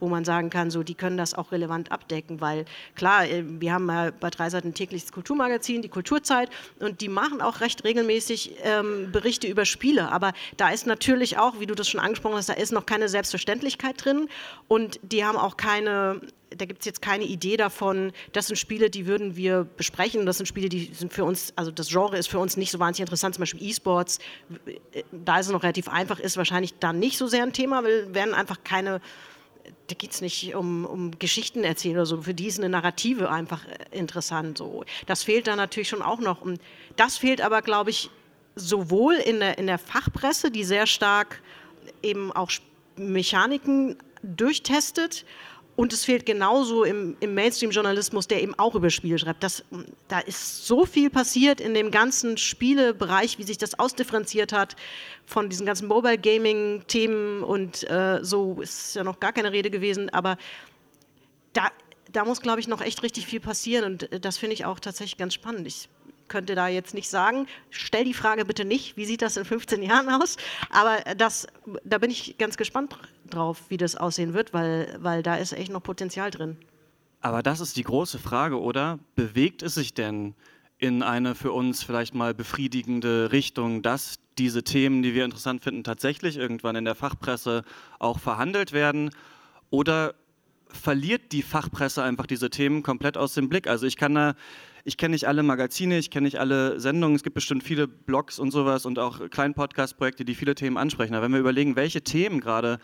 Speaker 6: wo man sagen kann, so, die können das auch relevant abdecken, weil klar, äh, wir haben bei drei Seiten tägliches Kulturmagazin, die Kulturzeit, und die machen auch recht regelmäßig ähm, Berichte über Spiele, aber da ist natürlich auch, wie du das schon angesprochen hast, da ist noch keine Selbstverständlichkeit drin und die haben auch keine, da gibt es jetzt keine Idee davon, das sind Spiele, die würden wir besprechen. Das sind Spiele, die sind für uns, also das Genre ist für uns nicht so wahnsinnig interessant. Zum Beispiel E-Sports, äh, da ist es noch relativ einfach, ist wahrscheinlich da nicht so sehr ein Thema, weil werden einfach keine da geht es nicht um, um Geschichten erzählen oder so. Für die ist eine Narrative einfach äh, interessant. So. Das fehlt da natürlich schon auch noch. Und das fehlt aber, glaube ich, sowohl in der, in der Fachpresse, die sehr stark eben auch Mechaniken durchtestet, und es fehlt genauso im, im Mainstream-Journalismus, der eben auch über Spiele schreibt. Das, da ist so viel passiert in dem ganzen Spielebereich, wie sich das ausdifferenziert hat von diesen ganzen Mobile-Gaming-Themen und äh, so ist ja noch gar keine Rede gewesen. Aber da, da muss, glaube ich, noch echt richtig viel passieren und äh, das finde ich auch tatsächlich ganz spannend. Ich könnte da jetzt nicht sagen. Stell die Frage bitte nicht, wie sieht das in 15 Jahren aus? Aber das, da bin ich ganz gespannt drauf, wie das aussehen wird, weil, weil da ist echt noch Potenzial drin.
Speaker 1: Aber das ist die große Frage, oder? Bewegt es sich denn in eine für uns vielleicht mal befriedigende Richtung, dass diese Themen, die wir interessant finden, tatsächlich irgendwann in der Fachpresse auch verhandelt werden? Oder verliert die Fachpresse einfach diese Themen komplett aus dem Blick? Also ich kann da ich kenne nicht alle Magazine, ich kenne nicht alle Sendungen, es gibt bestimmt viele Blogs und sowas und auch kleine Podcast-Projekte, die viele Themen ansprechen. Aber wenn wir überlegen, welche Themen gerade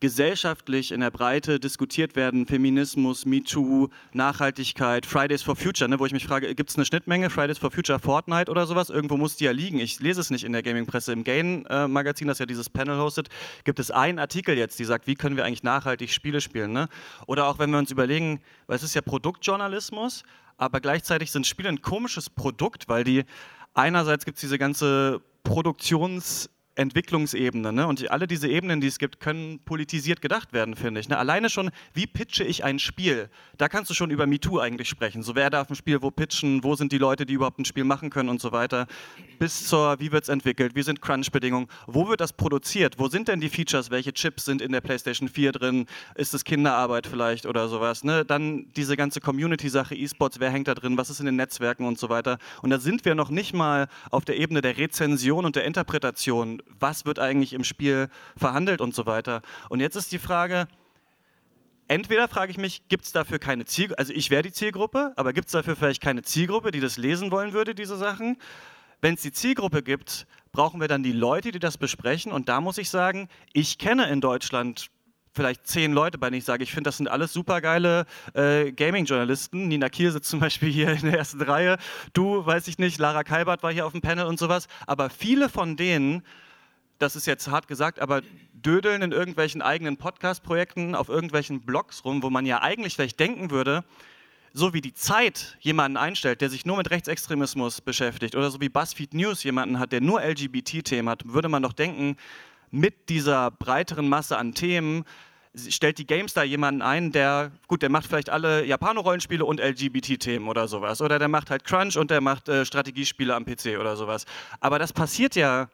Speaker 1: gesellschaftlich in der Breite diskutiert werden, Feminismus, MeToo, Nachhaltigkeit, Fridays for Future, ne, wo ich mich frage, gibt es eine Schnittmenge, Fridays for Future, Fortnite oder sowas? Irgendwo muss die ja liegen. Ich lese es nicht in der Gaming-Presse. Im Gain-Magazin, das ja dieses Panel hostet, gibt es einen Artikel jetzt, die sagt, wie können wir eigentlich nachhaltig Spiele spielen. Ne? Oder auch wenn wir uns überlegen, weil es ist ja Produktjournalismus, aber gleichzeitig sind Spiele ein komisches Produkt, weil die einerseits gibt es diese ganze Produktions- Entwicklungsebene. Ne? Und alle diese Ebenen, die es gibt, können politisiert gedacht werden, finde ich. Ne? Alleine schon, wie pitche ich ein Spiel? Da kannst du schon über MeToo eigentlich sprechen. So, wer darf ein Spiel wo pitchen? Wo sind die Leute, die überhaupt ein Spiel machen können und so weiter? Bis zur, wie wird es entwickelt? Wie sind Crunch-Bedingungen? Wo wird das produziert? Wo sind denn die Features? Welche Chips sind in der PlayStation 4 drin? Ist es Kinderarbeit vielleicht oder sowas? Ne? Dann diese ganze Community-Sache, E-Sports, wer hängt da drin? Was ist in den Netzwerken und so weiter? Und da sind wir noch nicht mal auf der Ebene der Rezension und der Interpretation was wird eigentlich im Spiel verhandelt und so weiter. Und jetzt ist die Frage, entweder frage ich mich, gibt es dafür keine Zielgruppe, also ich wäre die Zielgruppe, aber gibt es dafür vielleicht keine Zielgruppe, die das lesen wollen würde, diese Sachen? wenn es die Zielgruppe gibt, brauchen wir dann die Leute, die das besprechen. Und da muss ich sagen, ich kenne in Deutschland vielleicht zehn Leute, bei denen ich sage, ich finde, das sind alles supergeile äh, Gaming-Journalisten. Nina Kiel sitzt zum Beispiel hier in der ersten Reihe. Du, weiß ich nicht, Lara Kalbert war hier auf dem Panel und sowas. Aber viele von denen, das ist jetzt hart gesagt, aber dödeln in irgendwelchen eigenen Podcast-Projekten, auf irgendwelchen Blogs rum, wo man ja eigentlich vielleicht denken würde, so wie die Zeit jemanden einstellt, der sich nur mit Rechtsextremismus beschäftigt, oder so wie BuzzFeed News jemanden hat, der nur LGBT-Themen hat, würde man doch denken, mit dieser breiteren Masse an Themen stellt die GameStar jemanden ein, der, gut, der macht vielleicht alle Japano-Rollenspiele und LGBT-Themen oder sowas. Oder der macht halt Crunch und der macht äh, Strategiespiele am PC oder sowas. Aber das passiert ja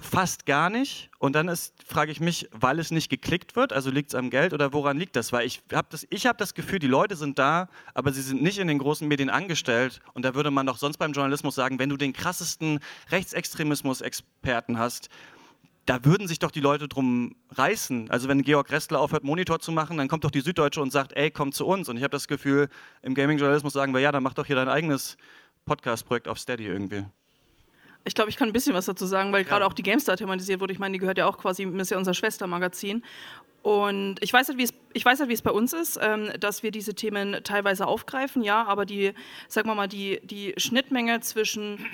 Speaker 1: fast gar nicht. Und dann frage ich mich, weil es nicht geklickt wird, also liegt es am Geld oder woran liegt das? Weil ich habe das, hab das Gefühl, die Leute sind da, aber sie sind nicht in den großen Medien angestellt. Und da würde man doch sonst beim Journalismus sagen, wenn du den krassesten Rechtsextremismus-Experten hast, da würden sich doch die Leute drum reißen. Also wenn Georg Restler aufhört, Monitor zu machen, dann kommt doch die Süddeutsche und sagt, ey, komm zu uns. Und ich habe das Gefühl, im Gaming-Journalismus sagen wir, ja, dann mach doch hier dein eigenes Podcast-Projekt auf Steady irgendwie.
Speaker 5: Ich glaube, ich kann ein bisschen was dazu sagen, weil ja. gerade auch die GameStar thematisiert wurde. Ich meine, die gehört ja auch quasi, ist ja unser Schwestermagazin. Und ich weiß halt, wie es, ich weiß halt, wie es bei uns ist, ähm, dass wir diese Themen teilweise aufgreifen, ja, aber die, sagen wir mal, die, die Schnittmenge zwischen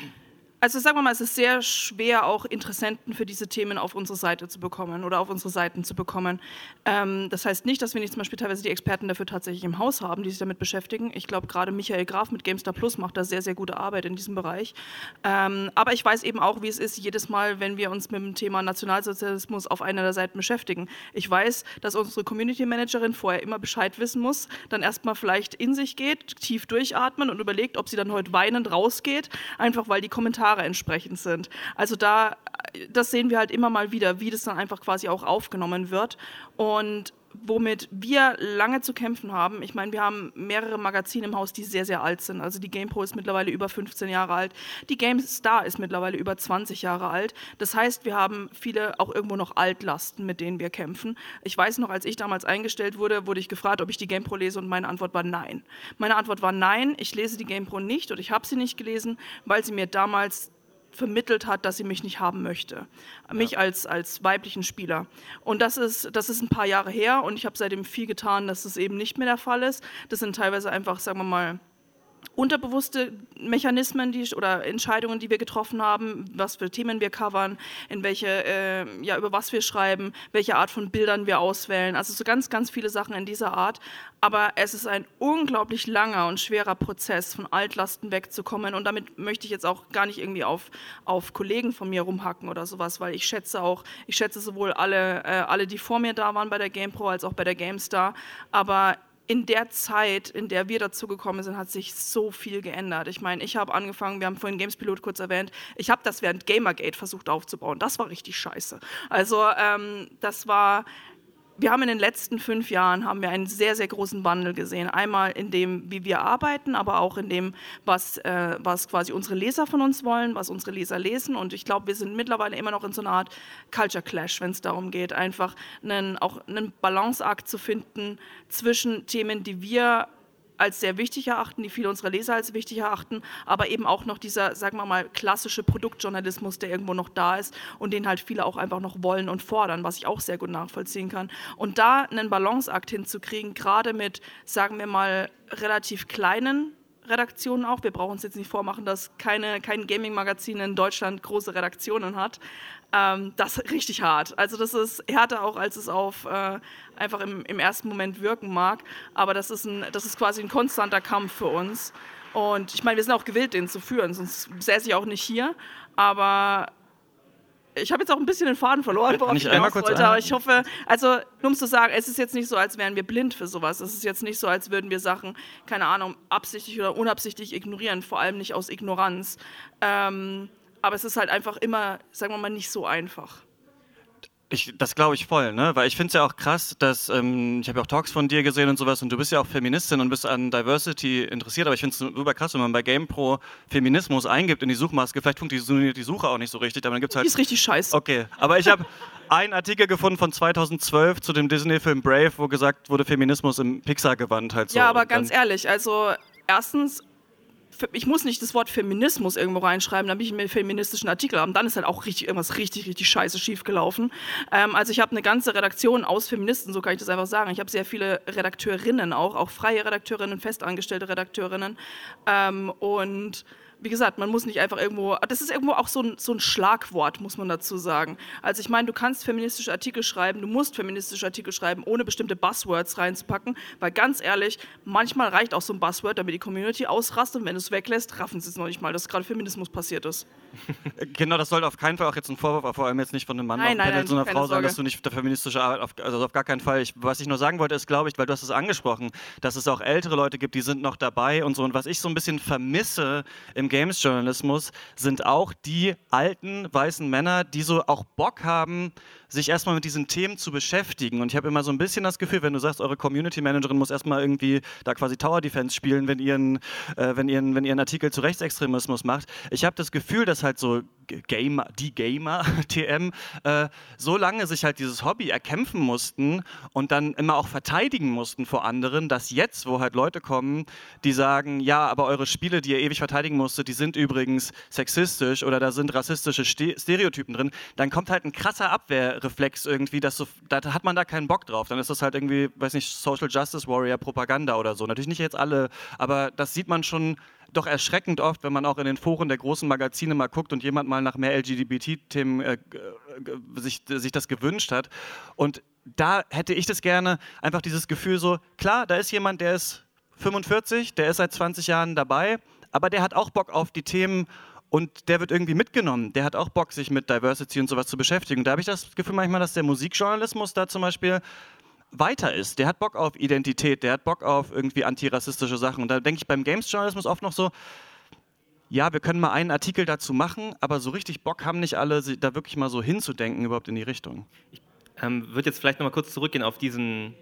Speaker 5: also sagen wir mal, es ist sehr schwer, auch Interessenten für diese Themen auf unsere Seite zu bekommen oder auf unsere Seiten zu bekommen. Ähm, das heißt nicht, dass wir nicht zum Beispiel teilweise die Experten dafür tatsächlich im Haus haben, die sich damit beschäftigen. Ich glaube, gerade Michael Graf mit GameStar Plus macht da sehr, sehr gute Arbeit in diesem Bereich. Ähm, aber ich weiß eben auch, wie es ist, jedes Mal, wenn wir uns mit dem Thema Nationalsozialismus auf einer der Seiten beschäftigen. Ich weiß, dass unsere Community Managerin vorher immer Bescheid wissen muss, dann erstmal vielleicht in sich geht, tief durchatmen und überlegt, ob sie dann heute weinend rausgeht, einfach weil die Kommentare Jahre entsprechend sind. Also da, das sehen wir halt immer mal wieder, wie das dann einfach quasi auch aufgenommen wird. Und womit wir lange zu kämpfen haben. Ich meine, wir haben mehrere Magazine im Haus, die sehr, sehr alt sind. Also die GamePro ist mittlerweile über 15 Jahre alt. Die GameStar ist mittlerweile über 20 Jahre alt. Das heißt, wir haben viele auch irgendwo noch Altlasten, mit denen wir kämpfen. Ich weiß noch, als ich damals eingestellt wurde, wurde ich gefragt, ob ich die GamePro lese und meine Antwort war nein. Meine Antwort war nein, ich lese die GamePro nicht und ich habe sie nicht gelesen, weil sie mir damals vermittelt hat, dass sie mich nicht haben möchte. Mich ja. als, als weiblichen Spieler. Und das ist, das ist ein paar Jahre her und ich habe seitdem viel getan, dass das eben nicht mehr der Fall ist. Das sind teilweise einfach, sagen wir mal, unterbewusste Mechanismen die, oder Entscheidungen, die wir getroffen haben, was für Themen wir covern, in welche, äh, ja, über was wir schreiben, welche Art von Bildern wir auswählen. Also so ganz, ganz viele Sachen in dieser Art. Aber es ist ein unglaublich langer und schwerer Prozess, von Altlasten wegzukommen. Und damit möchte ich jetzt auch gar nicht irgendwie auf, auf Kollegen von mir rumhacken oder sowas, weil ich schätze auch, ich schätze sowohl alle, äh, alle, die vor mir da waren bei der GamePro, als auch bei der GameStar. Aber in der Zeit, in der wir dazu gekommen sind, hat sich so viel geändert. Ich meine, ich habe angefangen, wir haben vorhin Gamespilot kurz erwähnt, ich habe das während Gamergate versucht aufzubauen. Das war richtig scheiße. Also ähm, das war wir haben in den letzten fünf Jahren haben wir einen sehr, sehr großen Wandel gesehen. Einmal in dem, wie wir arbeiten, aber auch in dem, was, äh, was quasi unsere Leser von uns wollen, was unsere Leser lesen. Und ich glaube, wir sind mittlerweile immer noch in so einer Art Culture Clash, wenn es darum geht, einfach einen, auch einen Balanceakt zu finden zwischen Themen, die wir als sehr wichtig erachten, die viele unserer Leser als wichtig erachten, aber eben auch noch dieser, sagen wir mal, klassische Produktjournalismus, der irgendwo noch da ist und den halt viele auch einfach noch wollen und fordern, was ich auch sehr gut nachvollziehen kann. Und da einen Balanceakt hinzukriegen, gerade mit, sagen wir mal, relativ kleinen Redaktionen auch. Wir brauchen uns jetzt nicht vormachen, dass keine, kein Gaming-Magazin in Deutschland große Redaktionen hat. Ähm, das ist richtig hart. Also das ist härter auch, als es auf äh, einfach im, im, ersten Moment wirken mag. Aber das ist, ein, das ist quasi ein konstanter Kampf für uns. Und ich meine, wir sind auch gewillt, den zu führen, sonst säße ich auch nicht hier. Aber ich habe jetzt auch ein bisschen den Faden verloren, worauf ich einmal kurz wollte, aber ich hoffe, also nur um zu sagen, es ist jetzt nicht so, als wären wir blind für sowas. Es ist jetzt nicht so, als würden wir Sachen, keine Ahnung, absichtlich oder unabsichtlich ignorieren, vor allem nicht aus Ignoranz. Ähm, aber es ist halt einfach immer, sagen wir mal, nicht so einfach.
Speaker 1: Ich, das glaube ich voll, ne? Weil ich finde es ja auch krass, dass ähm, ich habe ja auch Talks von dir gesehen und sowas und du bist ja auch Feministin und bist an Diversity interessiert, aber ich finde es super krass, wenn man bei GamePro Feminismus eingibt in die Suchmaske, vielleicht funktioniert die Suche auch nicht so richtig, aber dann gibt's halt.
Speaker 5: Die ist richtig scheiße.
Speaker 1: Okay, aber ich habe einen Artikel gefunden von 2012 zu dem Disney-Film Brave, wo gesagt wurde, Feminismus im Pixar-Gewand halt so.
Speaker 5: Ja, aber ganz ehrlich, also erstens ich muss nicht das Wort Feminismus irgendwo reinschreiben, damit ich einen feministischen Artikel habe. Dann ist halt auch richtig irgendwas richtig, richtig scheiße schiefgelaufen. Ähm, also ich habe eine ganze Redaktion aus Feministen, so kann ich das einfach sagen. Ich habe sehr viele Redakteurinnen auch, auch freie Redakteurinnen, festangestellte Redakteurinnen. Ähm, und wie gesagt, man muss nicht einfach irgendwo, das ist irgendwo auch so ein, so ein Schlagwort, muss man dazu sagen. Also ich meine, du kannst feministische Artikel schreiben, du musst feministische Artikel schreiben, ohne bestimmte Buzzwords reinzupacken, weil ganz ehrlich, manchmal reicht auch so ein Buzzword, damit die Community ausrastet und wenn du es weglässt, raffen sie es noch nicht mal, dass gerade Feminismus passiert ist.
Speaker 1: Genau, das sollte auf keinen Fall auch jetzt ein Vorwurf, vor allem jetzt nicht von einem Mann
Speaker 5: nein,
Speaker 1: auf
Speaker 5: nein,
Speaker 1: Panel zu einer Frau sein,
Speaker 5: Sorge.
Speaker 1: dass du nicht der feministische Arbeit, auf, also auf gar keinen Fall. Ich, was ich nur sagen wollte, ist, glaube ich, weil du hast es angesprochen, dass es auch ältere Leute gibt, die sind noch dabei und so. Und was ich so ein bisschen vermisse im Games-Journalismus, sind auch die alten weißen Männer, die so auch Bock haben, sich erstmal mit diesen Themen zu beschäftigen. Und ich habe immer so ein bisschen das Gefühl, wenn du sagst, eure Community Managerin muss erstmal irgendwie da quasi Tower Defense spielen, wenn ihr einen, äh, wenn ihr einen, wenn ihr einen Artikel zu Rechtsextremismus macht. Ich habe das Gefühl, dass halt so Gamer, die Gamer, TM, äh, so lange sich halt dieses Hobby erkämpfen mussten und dann immer auch verteidigen mussten vor anderen, dass jetzt, wo halt Leute kommen, die sagen, ja, aber eure Spiele, die ihr ewig verteidigen musstet, die sind übrigens sexistisch oder da sind rassistische Ste Stereotypen drin, dann kommt halt ein krasser Abwehrreflex irgendwie, dass so, da hat man da keinen Bock drauf. Dann ist das halt irgendwie, weiß nicht, Social Justice Warrior Propaganda oder so. Natürlich nicht jetzt alle, aber das sieht man schon doch erschreckend oft, wenn man auch in den Foren der großen Magazine mal guckt und jemand mal nach mehr LGBT-Themen äh, g- sich, sich das gewünscht hat. Und da hätte ich das gerne, einfach dieses Gefühl so, klar, da ist jemand, der ist 45, der ist seit 20 Jahren dabei, aber der hat auch Bock auf die Themen und der wird irgendwie mitgenommen. Der hat auch Bock, sich mit Diversity und sowas zu beschäftigen. Da habe ich das Gefühl manchmal, dass der Musikjournalismus da zum Beispiel weiter ist. Der hat Bock auf Identität, der hat Bock auf irgendwie antirassistische Sachen. Und da denke ich beim Games-Journalismus oft noch so, ja, wir können mal einen Artikel dazu machen, aber so richtig Bock haben nicht alle, da wirklich mal so hinzudenken, überhaupt in die Richtung.
Speaker 2: Ähm, würde jetzt vielleicht noch mal kurz zurückgehen auf diesen,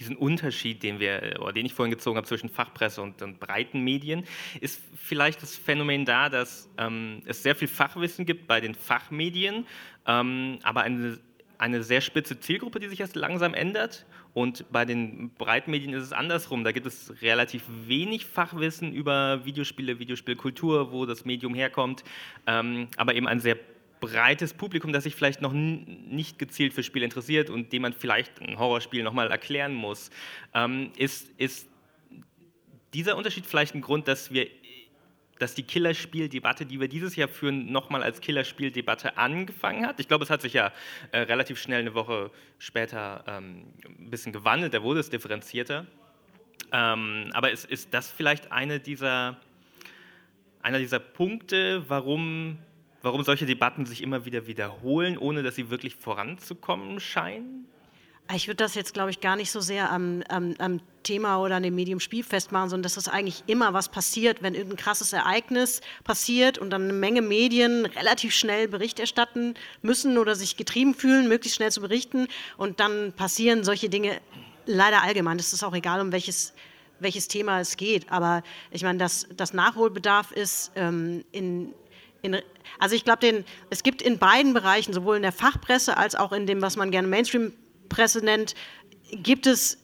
Speaker 2: diesen Unterschied, den wir, oder den ich vorhin gezogen habe zwischen Fachpresse und, und breiten Medien. Ist vielleicht das Phänomen da, dass ähm, es sehr viel Fachwissen gibt bei den Fachmedien, ähm, aber eine, eine sehr spitze Zielgruppe, die sich erst langsam ändert. Und bei den Breitmedien ist es andersrum. Da gibt es relativ wenig Fachwissen über Videospiele, Videospielkultur, wo das Medium herkommt, ähm, aber eben ein sehr breites Publikum, das sich vielleicht noch nicht gezielt für Spiele interessiert und dem man vielleicht ein Horrorspiel nochmal erklären muss. Ähm, ist, ist dieser Unterschied vielleicht ein Grund, dass wir dass die Killerspieldebatte, die wir dieses Jahr führen, nochmal als Killerspieldebatte angefangen hat. Ich glaube, es hat sich ja äh, relativ schnell eine Woche später ähm, ein bisschen gewandelt, da wurde es differenzierter. Ähm, aber ist, ist das vielleicht eine dieser, einer dieser Punkte, warum, warum solche Debatten sich immer wieder wiederholen, ohne dass sie wirklich voranzukommen scheinen?
Speaker 6: Ich würde das jetzt, glaube ich, gar nicht so sehr am, am, am Thema oder an dem Medium Spiel festmachen, sondern dass das eigentlich immer was passiert, wenn irgendein krasses Ereignis passiert und dann eine Menge Medien relativ schnell Bericht erstatten müssen oder sich getrieben fühlen, möglichst schnell zu berichten. Und dann passieren solche Dinge leider allgemein. Es ist auch egal, um welches, welches Thema es geht. Aber ich meine, dass das Nachholbedarf ist ähm, in, in, also ich glaube, es gibt in beiden Bereichen, sowohl in der Fachpresse als auch in dem, was man gerne Mainstream-Presse nennt, gibt es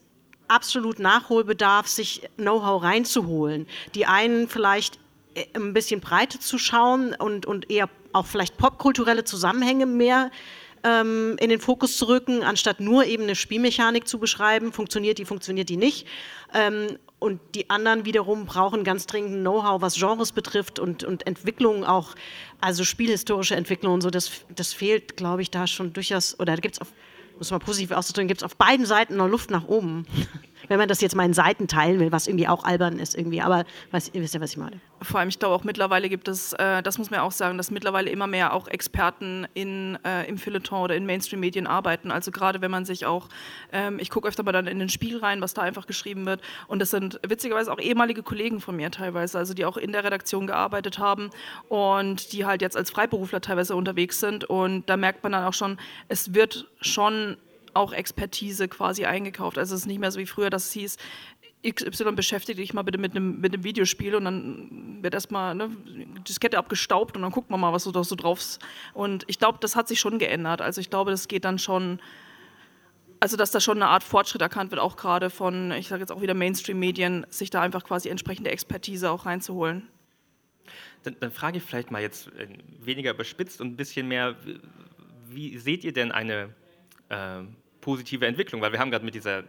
Speaker 6: absolut Nachholbedarf, sich Know-how reinzuholen. Die einen vielleicht äh, ein bisschen breiter zu schauen und, und eher auch vielleicht popkulturelle Zusammenhänge mehr ähm, in den Fokus zu rücken, anstatt nur eben eine Spielmechanik zu beschreiben, funktioniert die, funktioniert die nicht. Ähm, und die anderen wiederum brauchen ganz dringend Know-how, was Genres betrifft und, und Entwicklung auch, also spielhistorische Entwicklung und so, das, das fehlt, glaube ich, da schon durchaus, oder da gibt es auf, muss man positiv auszudrücken, gibt es auf beiden Seiten noch Luft nach oben. Wenn man das jetzt mal in Seiten teilen will, was irgendwie auch albern ist irgendwie, aber was, ihr wisst ja, was ich meine.
Speaker 5: Vor allem, ich glaube auch mittlerweile gibt es, äh, das muss man auch sagen, dass mittlerweile immer mehr auch Experten in, äh, im Feuilleton oder in Mainstream-Medien arbeiten. Also gerade wenn man sich auch, ähm, ich gucke öfter mal dann in den Spiel rein, was da einfach geschrieben wird. Und das sind witzigerweise auch ehemalige Kollegen von mir teilweise, also die auch in der Redaktion gearbeitet haben und die halt jetzt als Freiberufler teilweise unterwegs sind. Und da merkt man dann auch schon, es wird schon auch Expertise quasi eingekauft. Also es ist nicht mehr so wie früher, dass es hieß, XY beschäftige dich mal bitte mit einem, mit einem Videospiel und dann wird erstmal ne, Diskette abgestaubt und dann guckt man mal, was du da so drauf ist. Und ich glaube, das hat sich schon geändert. Also ich glaube, das geht dann schon. Also, dass da schon eine Art Fortschritt erkannt wird, auch gerade von, ich sage jetzt auch wieder Mainstream-Medien, sich da einfach quasi entsprechende Expertise auch reinzuholen.
Speaker 2: Dann, dann frage ich vielleicht mal jetzt äh, weniger überspitzt und ein bisschen mehr, wie seht ihr denn eine äh, positive Entwicklung? Weil wir haben gerade mit dieser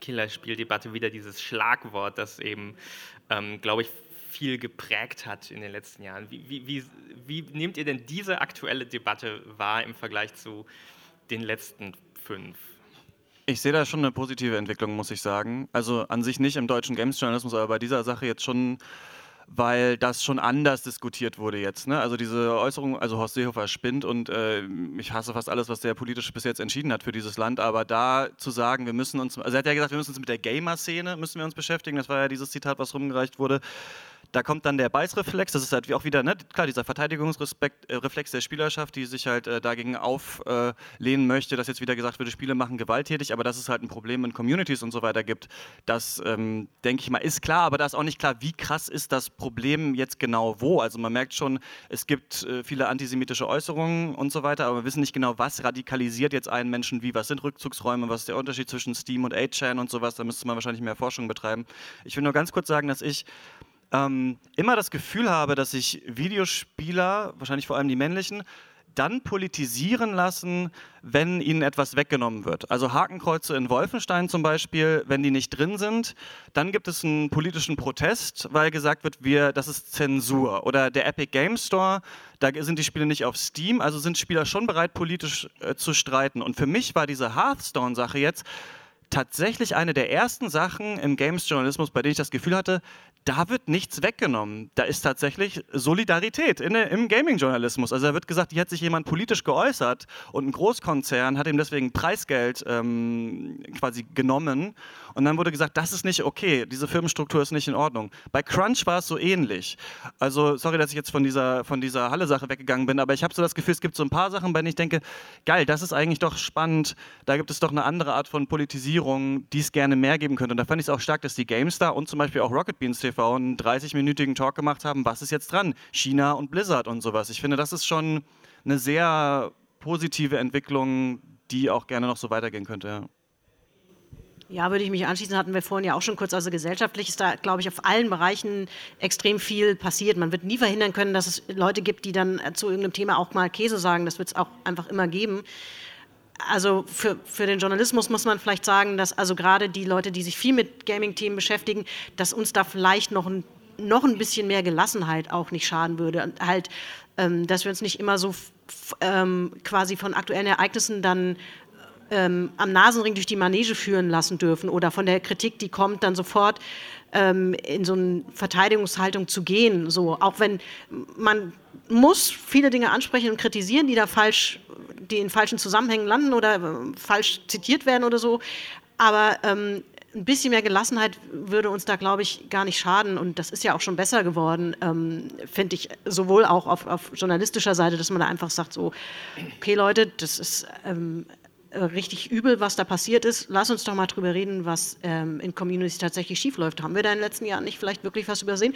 Speaker 2: Killerspieldebatte wieder dieses Schlagwort, das eben, ähm, glaube ich, viel geprägt hat in den letzten Jahren. Wie, wie, wie, wie, nehmt ihr denn diese aktuelle Debatte wahr im Vergleich zu den letzten fünf?
Speaker 1: Ich sehe da schon eine positive Entwicklung, muss ich sagen. Also an sich nicht im deutschen Games-Journalismus, aber bei dieser Sache jetzt schon weil das schon anders diskutiert wurde jetzt. Ne? Also diese Äußerung, also Horst Seehofer spinnt und äh, ich hasse fast alles, was der politisch bis jetzt entschieden hat für dieses Land, aber da zu sagen, wir müssen uns, also er hat ja gesagt, wir müssen uns mit der Gamer-Szene müssen wir uns beschäftigen, das war ja dieses Zitat, was rumgereicht wurde. Da kommt dann der Beißreflex, das ist halt auch wieder, ne, klar, dieser Verteidigungsreflex äh, der Spielerschaft, die sich halt äh, dagegen auflehnen möchte, dass jetzt wieder gesagt wird, Spiele machen gewalttätig, aber dass es halt ein Problem in Communities und so weiter gibt, das ähm, denke ich mal ist klar, aber da ist auch nicht klar, wie krass ist das Problem jetzt genau wo. Also man merkt schon, es gibt äh, viele antisemitische Äußerungen und so weiter, aber wir wissen nicht genau, was radikalisiert jetzt einen Menschen wie, was sind Rückzugsräume, was ist der Unterschied zwischen Steam und 8chan und sowas, da müsste man wahrscheinlich mehr Forschung betreiben. Ich will nur ganz kurz sagen, dass ich ähm, immer das Gefühl habe, dass sich Videospieler, wahrscheinlich vor allem die männlichen, dann politisieren lassen, wenn ihnen etwas weggenommen wird. Also Hakenkreuze in Wolfenstein zum Beispiel, wenn die nicht drin sind, dann gibt es einen politischen Protest, weil gesagt wird, wir, das ist Zensur. Oder der Epic Game Store, da sind die Spiele nicht auf Steam, also sind Spieler schon bereit, politisch äh, zu streiten. Und für mich war diese Hearthstone-Sache jetzt tatsächlich eine der ersten Sachen im Games-Journalismus, bei denen ich das Gefühl hatte, da wird nichts weggenommen. Da ist tatsächlich Solidarität in, im Gaming-Journalismus. Also da wird gesagt, hier hat sich jemand politisch geäußert und ein Großkonzern hat ihm deswegen Preisgeld ähm, quasi genommen. Und dann wurde gesagt, das ist nicht okay, diese Firmenstruktur ist nicht in Ordnung. Bei Crunch war es so ähnlich. Also sorry, dass ich jetzt von dieser, von dieser Halle-Sache weggegangen bin, aber ich habe so das Gefühl, es gibt so ein paar Sachen, bei denen ich denke, geil, das ist eigentlich doch spannend. Da gibt es doch eine andere Art von Politisierung, die es gerne mehr geben könnte. Und da fand ich es auch stark, dass die GameStar und zum Beispiel auch Rocket Beans TV einen 30-minütigen Talk gemacht haben, was ist jetzt dran? China und Blizzard und sowas. Ich finde, das ist schon eine sehr positive Entwicklung, die auch gerne noch so weitergehen könnte. Ja,
Speaker 6: würde ich mich anschließen, hatten wir vorhin ja auch schon kurz. Also gesellschaftlich ist da, glaube ich, auf allen Bereichen extrem viel passiert. Man wird nie verhindern können, dass es Leute gibt, die dann zu irgendeinem Thema auch mal Käse sagen. Das wird es auch einfach immer geben also für, für den Journalismus muss man vielleicht sagen, dass also gerade die Leute, die sich viel mit Gaming-Themen beschäftigen, dass uns da vielleicht noch ein, noch ein bisschen mehr Gelassenheit auch nicht schaden würde. Und halt, ähm, dass wir uns nicht immer so ähm, quasi von aktuellen Ereignissen dann ähm, am Nasenring durch die Manege führen lassen dürfen oder von der Kritik, die kommt, dann sofort ähm, in so eine Verteidigungshaltung zu gehen. So, auch wenn man muss viele Dinge ansprechen und kritisieren, die da falsch, die in falschen Zusammenhängen landen oder äh, falsch zitiert werden oder so. Aber ähm, ein bisschen mehr Gelassenheit würde uns da, glaube ich, gar nicht schaden. Und das ist ja auch schon besser geworden, ähm, finde ich, sowohl auch auf, auf, journalistischer Seite, dass man da einfach sagt, so, okay Leute, das ist ähm, äh, richtig übel, was da passiert ist. Lass uns doch mal drüber reden, was ähm, in Communities tatsächlich schiefläuft. Haben wir da in den letzten Jahren nicht vielleicht wirklich was übersehen?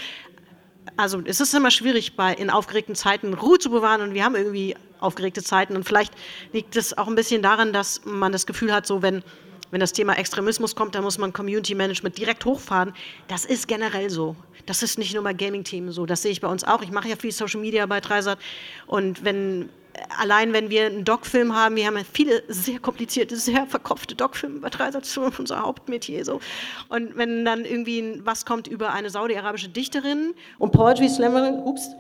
Speaker 6: Also es ist immer schwierig, bei, in aufgeregten Zeiten Ruhe zu bewahren und wir haben irgendwie aufgeregte Zeiten und vielleicht liegt es auch ein bisschen daran, dass man das Gefühl hat, so wenn wenn das Thema Extremismus kommt, dann muss man Community Management direkt hochfahren. Das ist generell so. Das ist nicht nur bei Gaming-Themen so. Das sehe ich bei uns auch. Ich mache ja viel Social Media bei Dreisat. Und wenn, allein wenn wir einen Doc-Film haben, wir haben ja viele sehr komplizierte, sehr verkopfte Doc-Filme bei Dreisat, das ist unser Hauptmetier so. Und wenn dann irgendwie was kommt über eine saudi-arabische Dichterin und Poetry Slammerin, ups,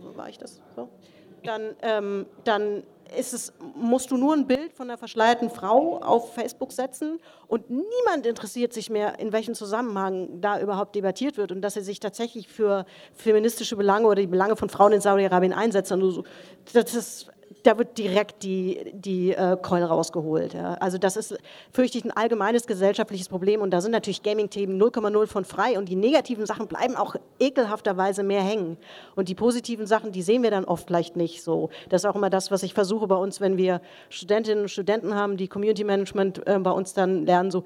Speaker 6: so war ich das, so, dann, ähm, dann es, musst du nur ein Bild von einer verschleierten Frau auf Facebook setzen und niemand interessiert sich mehr, in welchem Zusammenhang da überhaupt debattiert wird und dass er sich tatsächlich für feministische Belange oder die Belange von Frauen in Saudi-Arabien einsetzt. Das ist da wird direkt die, die äh, Keule rausgeholt. Ja. Also das ist, fürchte ich, ein allgemeines gesellschaftliches Problem und da sind natürlich Gaming-Themen 0,0 von frei und die negativen Sachen bleiben auch ekelhafterweise mehr hängen. Und die positiven Sachen, die sehen wir dann oft vielleicht nicht so. Das ist auch immer das, was ich versuche bei uns, wenn wir Studentinnen und Studenten haben, die Community Management äh, bei uns dann lernen, so,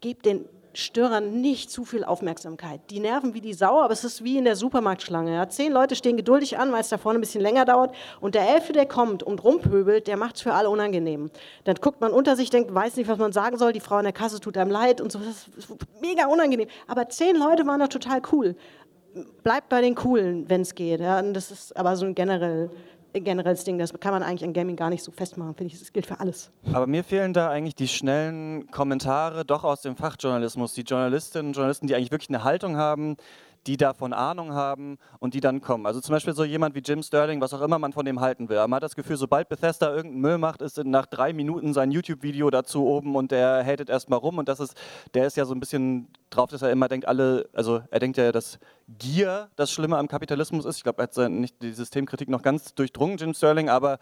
Speaker 6: gebt den Störern nicht zu viel Aufmerksamkeit. Die nerven wie die Sau, aber es ist wie in der Supermarktschlange. Ja. Zehn Leute stehen geduldig an, weil es da vorne ein bisschen länger dauert. Und der Elfte, der kommt und rumpöbelt, der macht es für alle unangenehm. Dann guckt man unter sich, denkt, weiß nicht, was man sagen soll. Die Frau an der Kasse tut einem leid und so. Das ist mega unangenehm. Aber zehn Leute waren doch total cool. Bleibt bei den Coolen, wenn es geht. Ja. Das ist aber so ein generell generelles Ding. Das kann man eigentlich an Gaming gar nicht so festmachen, finde ich. Das gilt für alles.
Speaker 1: Aber mir fehlen da eigentlich die schnellen Kommentare doch aus dem Fachjournalismus. Die Journalistinnen und Journalisten, die eigentlich wirklich eine Haltung haben, die davon Ahnung haben und die dann kommen. Also zum Beispiel so jemand wie Jim Sterling, was auch immer man von dem halten will. man hat das Gefühl, sobald Bethesda irgendeinen Müll macht, ist nach drei Minuten sein YouTube-Video dazu oben und der hatet erstmal rum. Und das ist, der ist ja so ein bisschen drauf, dass er immer denkt, alle, also er denkt ja, dass Gier das Schlimme am Kapitalismus ist. Ich glaube, er hat nicht die Systemkritik noch ganz durchdrungen, Jim Sterling, aber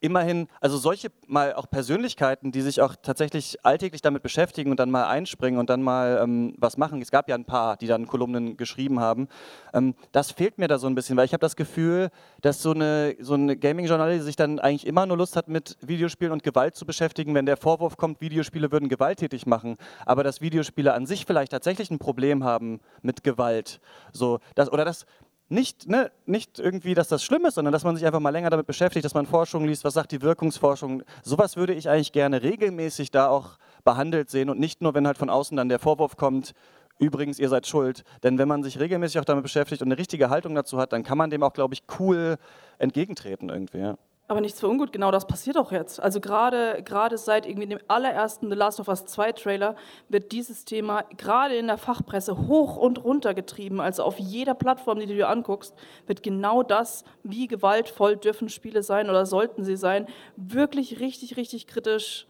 Speaker 1: immerhin, also solche mal auch Persönlichkeiten, die sich auch tatsächlich alltäglich damit beschäftigen und dann mal einspringen und dann mal ähm, was machen. Es gab ja ein paar, die dann Kolumnen geschrieben haben. Ähm, das fehlt mir da so ein bisschen, weil ich habe das Gefühl, dass so eine, so eine Gaming-Journalistin sich dann eigentlich immer nur Lust hat, mit Videospielen und Gewalt zu beschäftigen, wenn der Vorwurf kommt, Videospiele würden gewalttätig machen. Aber dass Videospiele an sich vielleicht tatsächlich ein Problem haben mit Gewalt. So, das, oder das nicht, ne, nicht irgendwie, dass das schlimm ist, sondern dass man sich einfach mal länger damit beschäftigt, dass man Forschung liest, was sagt die Wirkungsforschung. Sowas würde ich eigentlich gerne regelmäßig da auch behandelt sehen und nicht nur, wenn halt von außen dann der Vorwurf kommt, übrigens, ihr seid schuld. Denn wenn man sich regelmäßig auch damit beschäftigt und eine richtige Haltung dazu hat, dann kann man dem auch, glaube ich, cool entgegentreten irgendwie. Ja.
Speaker 5: Aber nichts für ungut, genau das passiert auch jetzt. Also gerade, gerade seit irgendwie dem allerersten The Last of Us 2 Trailer wird dieses Thema gerade in der Fachpresse hoch und runter getrieben. Also auf jeder Plattform, die du dir anguckst, wird genau das, wie gewaltvoll dürfen Spiele sein oder sollten sie sein, wirklich richtig, richtig kritisch.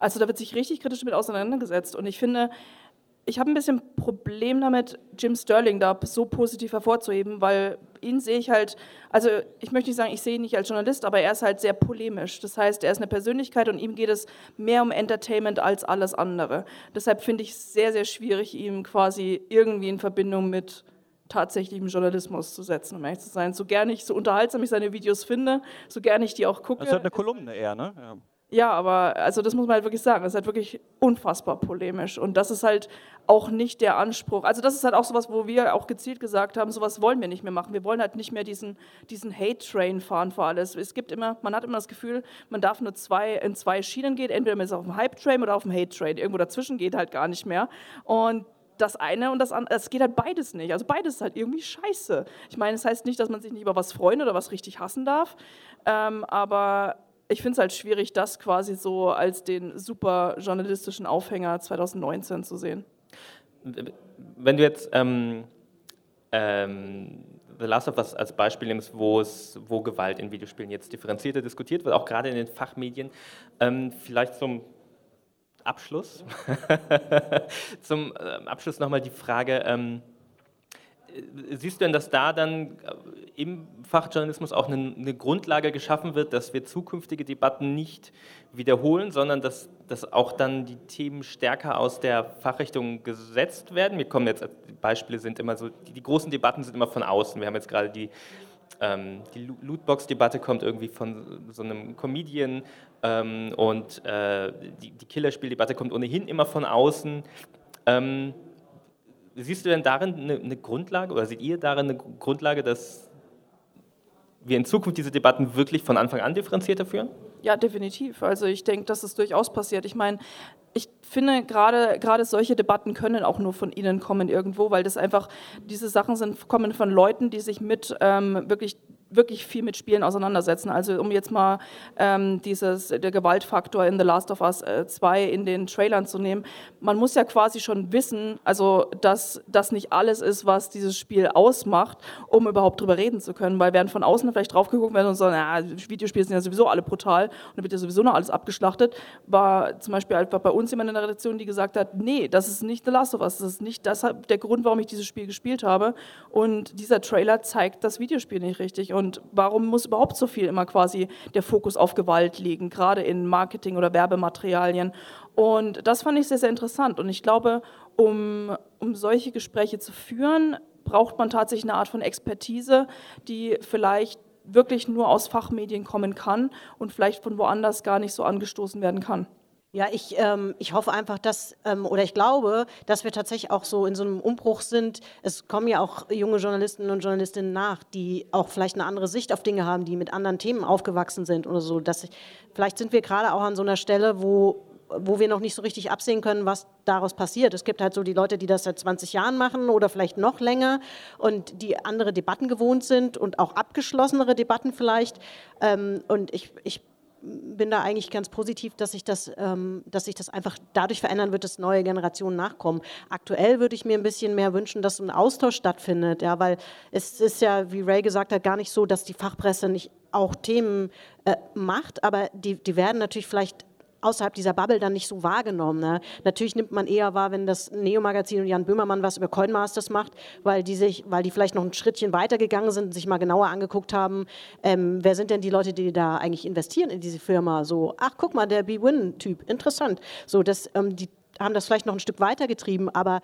Speaker 5: Also da wird sich richtig kritisch mit auseinandergesetzt. Und ich finde, ich habe ein bisschen Problem damit, Jim Sterling da so positiv hervorzuheben, weil ihn sehe ich halt, also ich möchte nicht sagen, ich sehe ihn nicht als Journalist, aber er ist halt sehr polemisch. Das heißt, er ist eine Persönlichkeit und ihm geht es mehr um Entertainment als alles andere. Deshalb finde ich es sehr, sehr schwierig, ihm quasi irgendwie in Verbindung mit tatsächlichem Journalismus zu setzen, um ehrlich zu sein. So gerne ich, so unterhaltsam ich seine Videos finde, so gerne ich die auch gucke.
Speaker 1: Das ist halt eine Kolumne eher, ne? Ja.
Speaker 5: Ja, aber also das muss man halt wirklich sagen, das ist halt wirklich unfassbar polemisch und das ist halt auch nicht der Anspruch. Also das ist halt auch sowas, wo wir auch gezielt gesagt haben, sowas wollen wir nicht mehr machen. Wir wollen halt nicht mehr diesen, diesen Hate-Train fahren vor alles. Es gibt immer, man hat immer das Gefühl, man darf nur zwei, in zwei Schienen gehen, entweder man ist auf dem Hype-Train oder auf dem Hate-Train. Irgendwo dazwischen geht halt gar nicht mehr und das eine und das andere, es geht halt beides nicht. Also beides ist halt irgendwie scheiße. Ich meine, es das heißt nicht, dass man sich nicht über was freuen oder was richtig hassen darf, ähm, aber ich finde es halt schwierig, das quasi so als den super journalistischen Aufhänger 2019 zu sehen.
Speaker 2: Wenn du jetzt ähm, ähm, The Last of Us als Beispiel nimmst, wo, Gewalt in Videospielen jetzt differenzierter diskutiert wird, auch gerade in den Fachmedien, ähm, vielleicht zum Abschluss, zum äh, Abschluss nochmal die Frage, ähm, siehst du denn, dass da dann äh, im Fachjournalismus auch eine, eine, Grundlage geschaffen wird, dass wir zukünftige Debatten nicht wiederholen, sondern dass, dass auch dann die Themen stärker aus der Fachrichtung gesetzt werden? Wir kommen jetzt, die Beispiele sind immer so, die, die großen Debatten sind immer von außen. Wir haben jetzt gerade die, ähm, die Lootbox-Debatte kommt irgendwie von so einem Comedian ähm, und äh, die, die Killerspiel-Debatte kommt ohnehin immer von außen. Ähm, siehst du denn darin eine, eine, Grundlage oder seht ihr darin eine Grundlage, dass wir in Zukunft diese Debatten wirklich von Anfang an differenzierter führen?
Speaker 5: Ja, definitiv. Also ich denke, dass es durchaus passiert. Ich meine, ich finde gerade gerade solche Debatten können auch nur von Ihnen kommen irgendwo, weil das einfach diese Sachen sind kommen von Leuten, die sich mit ähm, wirklich wirklich viel mit Spielen auseinandersetzen. Also um jetzt mal ähm, dieses, der Gewaltfaktor in The Last of Us 2 äh, in den Trailern zu nehmen. Man muss ja quasi schon wissen, also dass das nicht alles ist, was dieses Spiel ausmacht, um überhaupt drüber reden zu können. Weil während von außen vielleicht drauf geguckt werden und so, na, Videospiele sind ja sowieso alle brutal und da wird ja sowieso noch alles abgeschlachtet, war zum Beispiel einfach bei uns jemand in der Redaktion, die gesagt hat, nee, das ist nicht The Last of Us, das ist nicht deshalb der Grund, warum ich dieses Spiel gespielt habe. Und dieser Trailer zeigt das Videospiel nicht richtig. Und warum muss überhaupt so viel immer quasi der Fokus auf Gewalt liegen, gerade in Marketing oder Werbematerialien? Und das fand ich sehr, sehr interessant. Und ich glaube, um, um solche Gespräche zu führen, braucht man tatsächlich eine Art von Expertise, die vielleicht wirklich nur aus Fachmedien kommen kann und vielleicht von woanders gar nicht so angestoßen werden kann.
Speaker 6: Ja, ich, ähm, ich hoffe einfach, dass, ähm, oder ich glaube, dass wir tatsächlich auch so in so einem Umbruch sind. Es kommen ja auch junge Journalisten und Journalistinnen nach, die auch vielleicht eine andere Sicht auf Dinge haben, die mit anderen Themen aufgewachsen sind oder so. Dass ich, vielleicht sind wir gerade auch an so einer Stelle, wo, wo wir noch nicht so richtig absehen können, was daraus passiert. Es gibt halt so die Leute, die das seit 20 Jahren machen oder vielleicht noch länger und die andere Debatten gewohnt sind und auch abgeschlossenere Debatten vielleicht. Ähm, und ich, ich bin da eigentlich ganz positiv, dass sich das, ähm, dass sich das einfach dadurch verändern wird, dass neue Generationen nachkommen. Aktuell würde ich mir ein bisschen mehr wünschen, dass ein Austausch stattfindet, ja, weil es ist ja, wie Ray gesagt hat, gar nicht so, dass die Fachpresse nicht auch Themen äh, macht, aber die, die werden natürlich vielleicht außerhalb dieser Bubble dann nicht so wahrgenommen. Ne? Natürlich nimmt man eher wahr, wenn das Neo-Magazin und Jan Böhmermann was über Coinmasters macht, weil die, sich, weil die vielleicht noch ein Schrittchen weitergegangen sind und sich mal genauer angeguckt haben, ähm, wer sind denn die Leute, die da eigentlich investieren in diese Firma? So, ach, guck mal, der B-Win-Typ, interessant. So, das, ähm, die haben das vielleicht noch ein Stück weitergetrieben, aber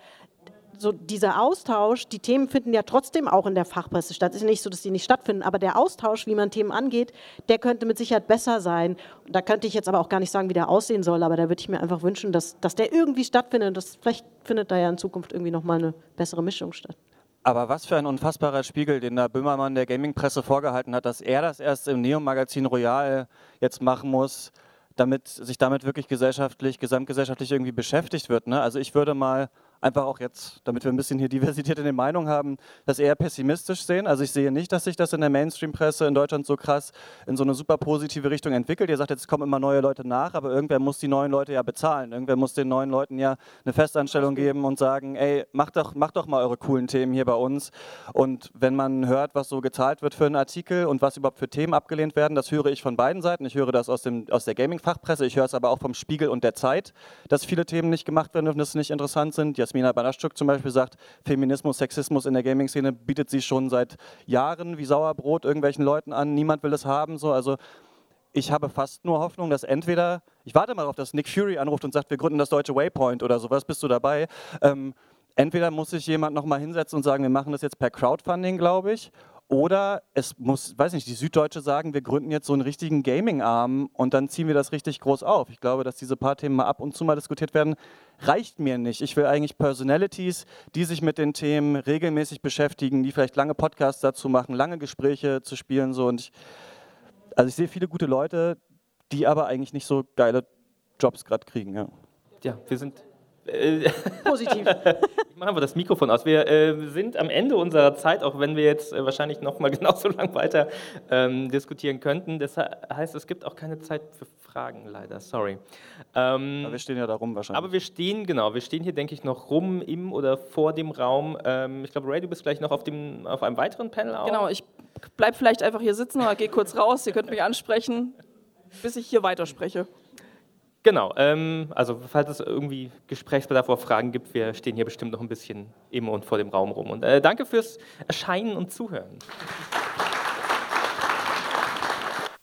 Speaker 6: so dieser Austausch, die Themen finden ja trotzdem auch in der Fachpresse statt. Es ist nicht so, dass die nicht stattfinden, aber der Austausch, wie man Themen angeht, der könnte mit Sicherheit besser sein. Da könnte ich jetzt aber auch gar nicht sagen, wie der aussehen soll, aber da würde ich mir einfach wünschen, dass, dass der irgendwie stattfindet. Das, vielleicht findet da ja in Zukunft irgendwie nochmal eine bessere Mischung statt.
Speaker 1: Aber was für ein unfassbarer Spiegel, den da Böhmermann der Gaming-Presse vorgehalten hat, dass er das erst im Neo-Magazin Royal jetzt machen muss, damit sich damit wirklich gesellschaftlich, gesamtgesellschaftlich irgendwie beschäftigt wird. Ne? Also ich würde mal einfach auch jetzt, damit wir ein bisschen hier Diversität in den Meinungen haben, das eher pessimistisch sehen. Also ich sehe nicht, dass sich das in der Mainstream-Presse in Deutschland so krass in so eine super positive Richtung entwickelt. Ihr sagt jetzt, es kommen immer neue Leute nach, aber irgendwer muss die neuen Leute ja bezahlen. Irgendwer muss den neuen Leuten ja eine Festanstellung geben und sagen, ey, macht doch, macht doch mal eure coolen Themen hier bei uns. Und wenn man hört, was so gezahlt wird für einen Artikel und was überhaupt für Themen abgelehnt werden, das höre ich von beiden Seiten. Ich höre das aus, dem, aus der Gaming-Fachpresse, ich höre es aber auch vom Spiegel und der Zeit, dass viele Themen nicht gemacht werden und es nicht interessant sind. Jasmina Banaschuk zum Beispiel sagt, Feminismus, Sexismus in der Gaming-Szene bietet sie schon seit Jahren wie Sauerbrot irgendwelchen Leuten an. Niemand will es haben. So. Also ich habe fast nur Hoffnung, dass entweder, ich warte mal darauf, dass Nick Fury anruft und sagt, wir gründen das deutsche Waypoint oder sowas, bist du dabei? Ähm, entweder muss sich jemand nochmal hinsetzen und sagen, wir machen das jetzt per Crowdfunding, glaube ich, oder es muss, weiß nicht, die Süddeutsche sagen, wir gründen jetzt so einen richtigen Gaming-Arm und dann ziehen wir das richtig groß auf. Ich glaube, dass diese paar Themen mal ab und zu mal diskutiert werden, reicht mir nicht. Ich will eigentlich Personalities, die sich mit den Themen regelmäßig beschäftigen, die vielleicht lange Podcasts dazu machen, lange Gespräche zu spielen. So. Und ich, also ich sehe viele gute Leute, die aber eigentlich nicht so geile Jobs gerade kriegen. Ja.
Speaker 2: ja, wir sind
Speaker 6: Positiv.
Speaker 2: ich mache einfach das Mikrofon aus. Wir äh, sind am Ende unserer Zeit, auch wenn wir jetzt äh, wahrscheinlich noch mal genauso lang weiter ähm, diskutieren könnten. Das heißt, es gibt auch keine Zeit für Fragen, leider. Sorry.
Speaker 1: Ähm, aber wir stehen ja da rum wahrscheinlich.
Speaker 2: Aber wir stehen, genau, wir stehen hier, denke ich, noch rum im oder vor dem Raum. Ähm, ich glaube, Ray, du bist gleich noch auf, dem, auf einem weiteren Panel
Speaker 5: auch. Genau, ich bleibe vielleicht einfach hier sitzen oder gehe kurz raus. Ihr könnt mich ansprechen, bis ich hier weiterspreche.
Speaker 2: Genau, ähm, also falls es irgendwie Gesprächsbedarf oder Fragen gibt, wir stehen hier bestimmt noch ein bisschen im und vor dem Raum rum. Und äh, danke fürs Erscheinen und Zuhören.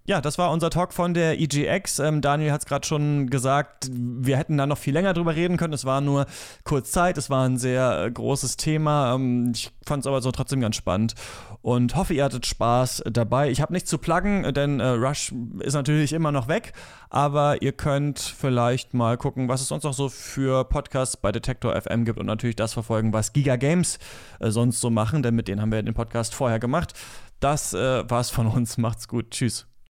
Speaker 7: Ja, das war unser Talk von der EGX. Ähm, Daniel hat es gerade schon gesagt, wir hätten da noch viel länger drüber reden können. Es war nur kurz Zeit, es war ein sehr äh, großes Thema. Ähm, ich fand es aber so trotzdem ganz spannend und hoffe, ihr hattet Spaß dabei. Ich habe nichts zu pluggen, denn äh, Rush ist natürlich immer noch weg, aber ihr könnt vielleicht mal gucken, was es sonst noch so für Podcasts bei Detektor FM gibt und natürlich das verfolgen, was Giga Games äh, sonst so machen, denn mit denen haben wir den Podcast vorher gemacht. Das äh, war's von uns. Macht's gut. Tschüss.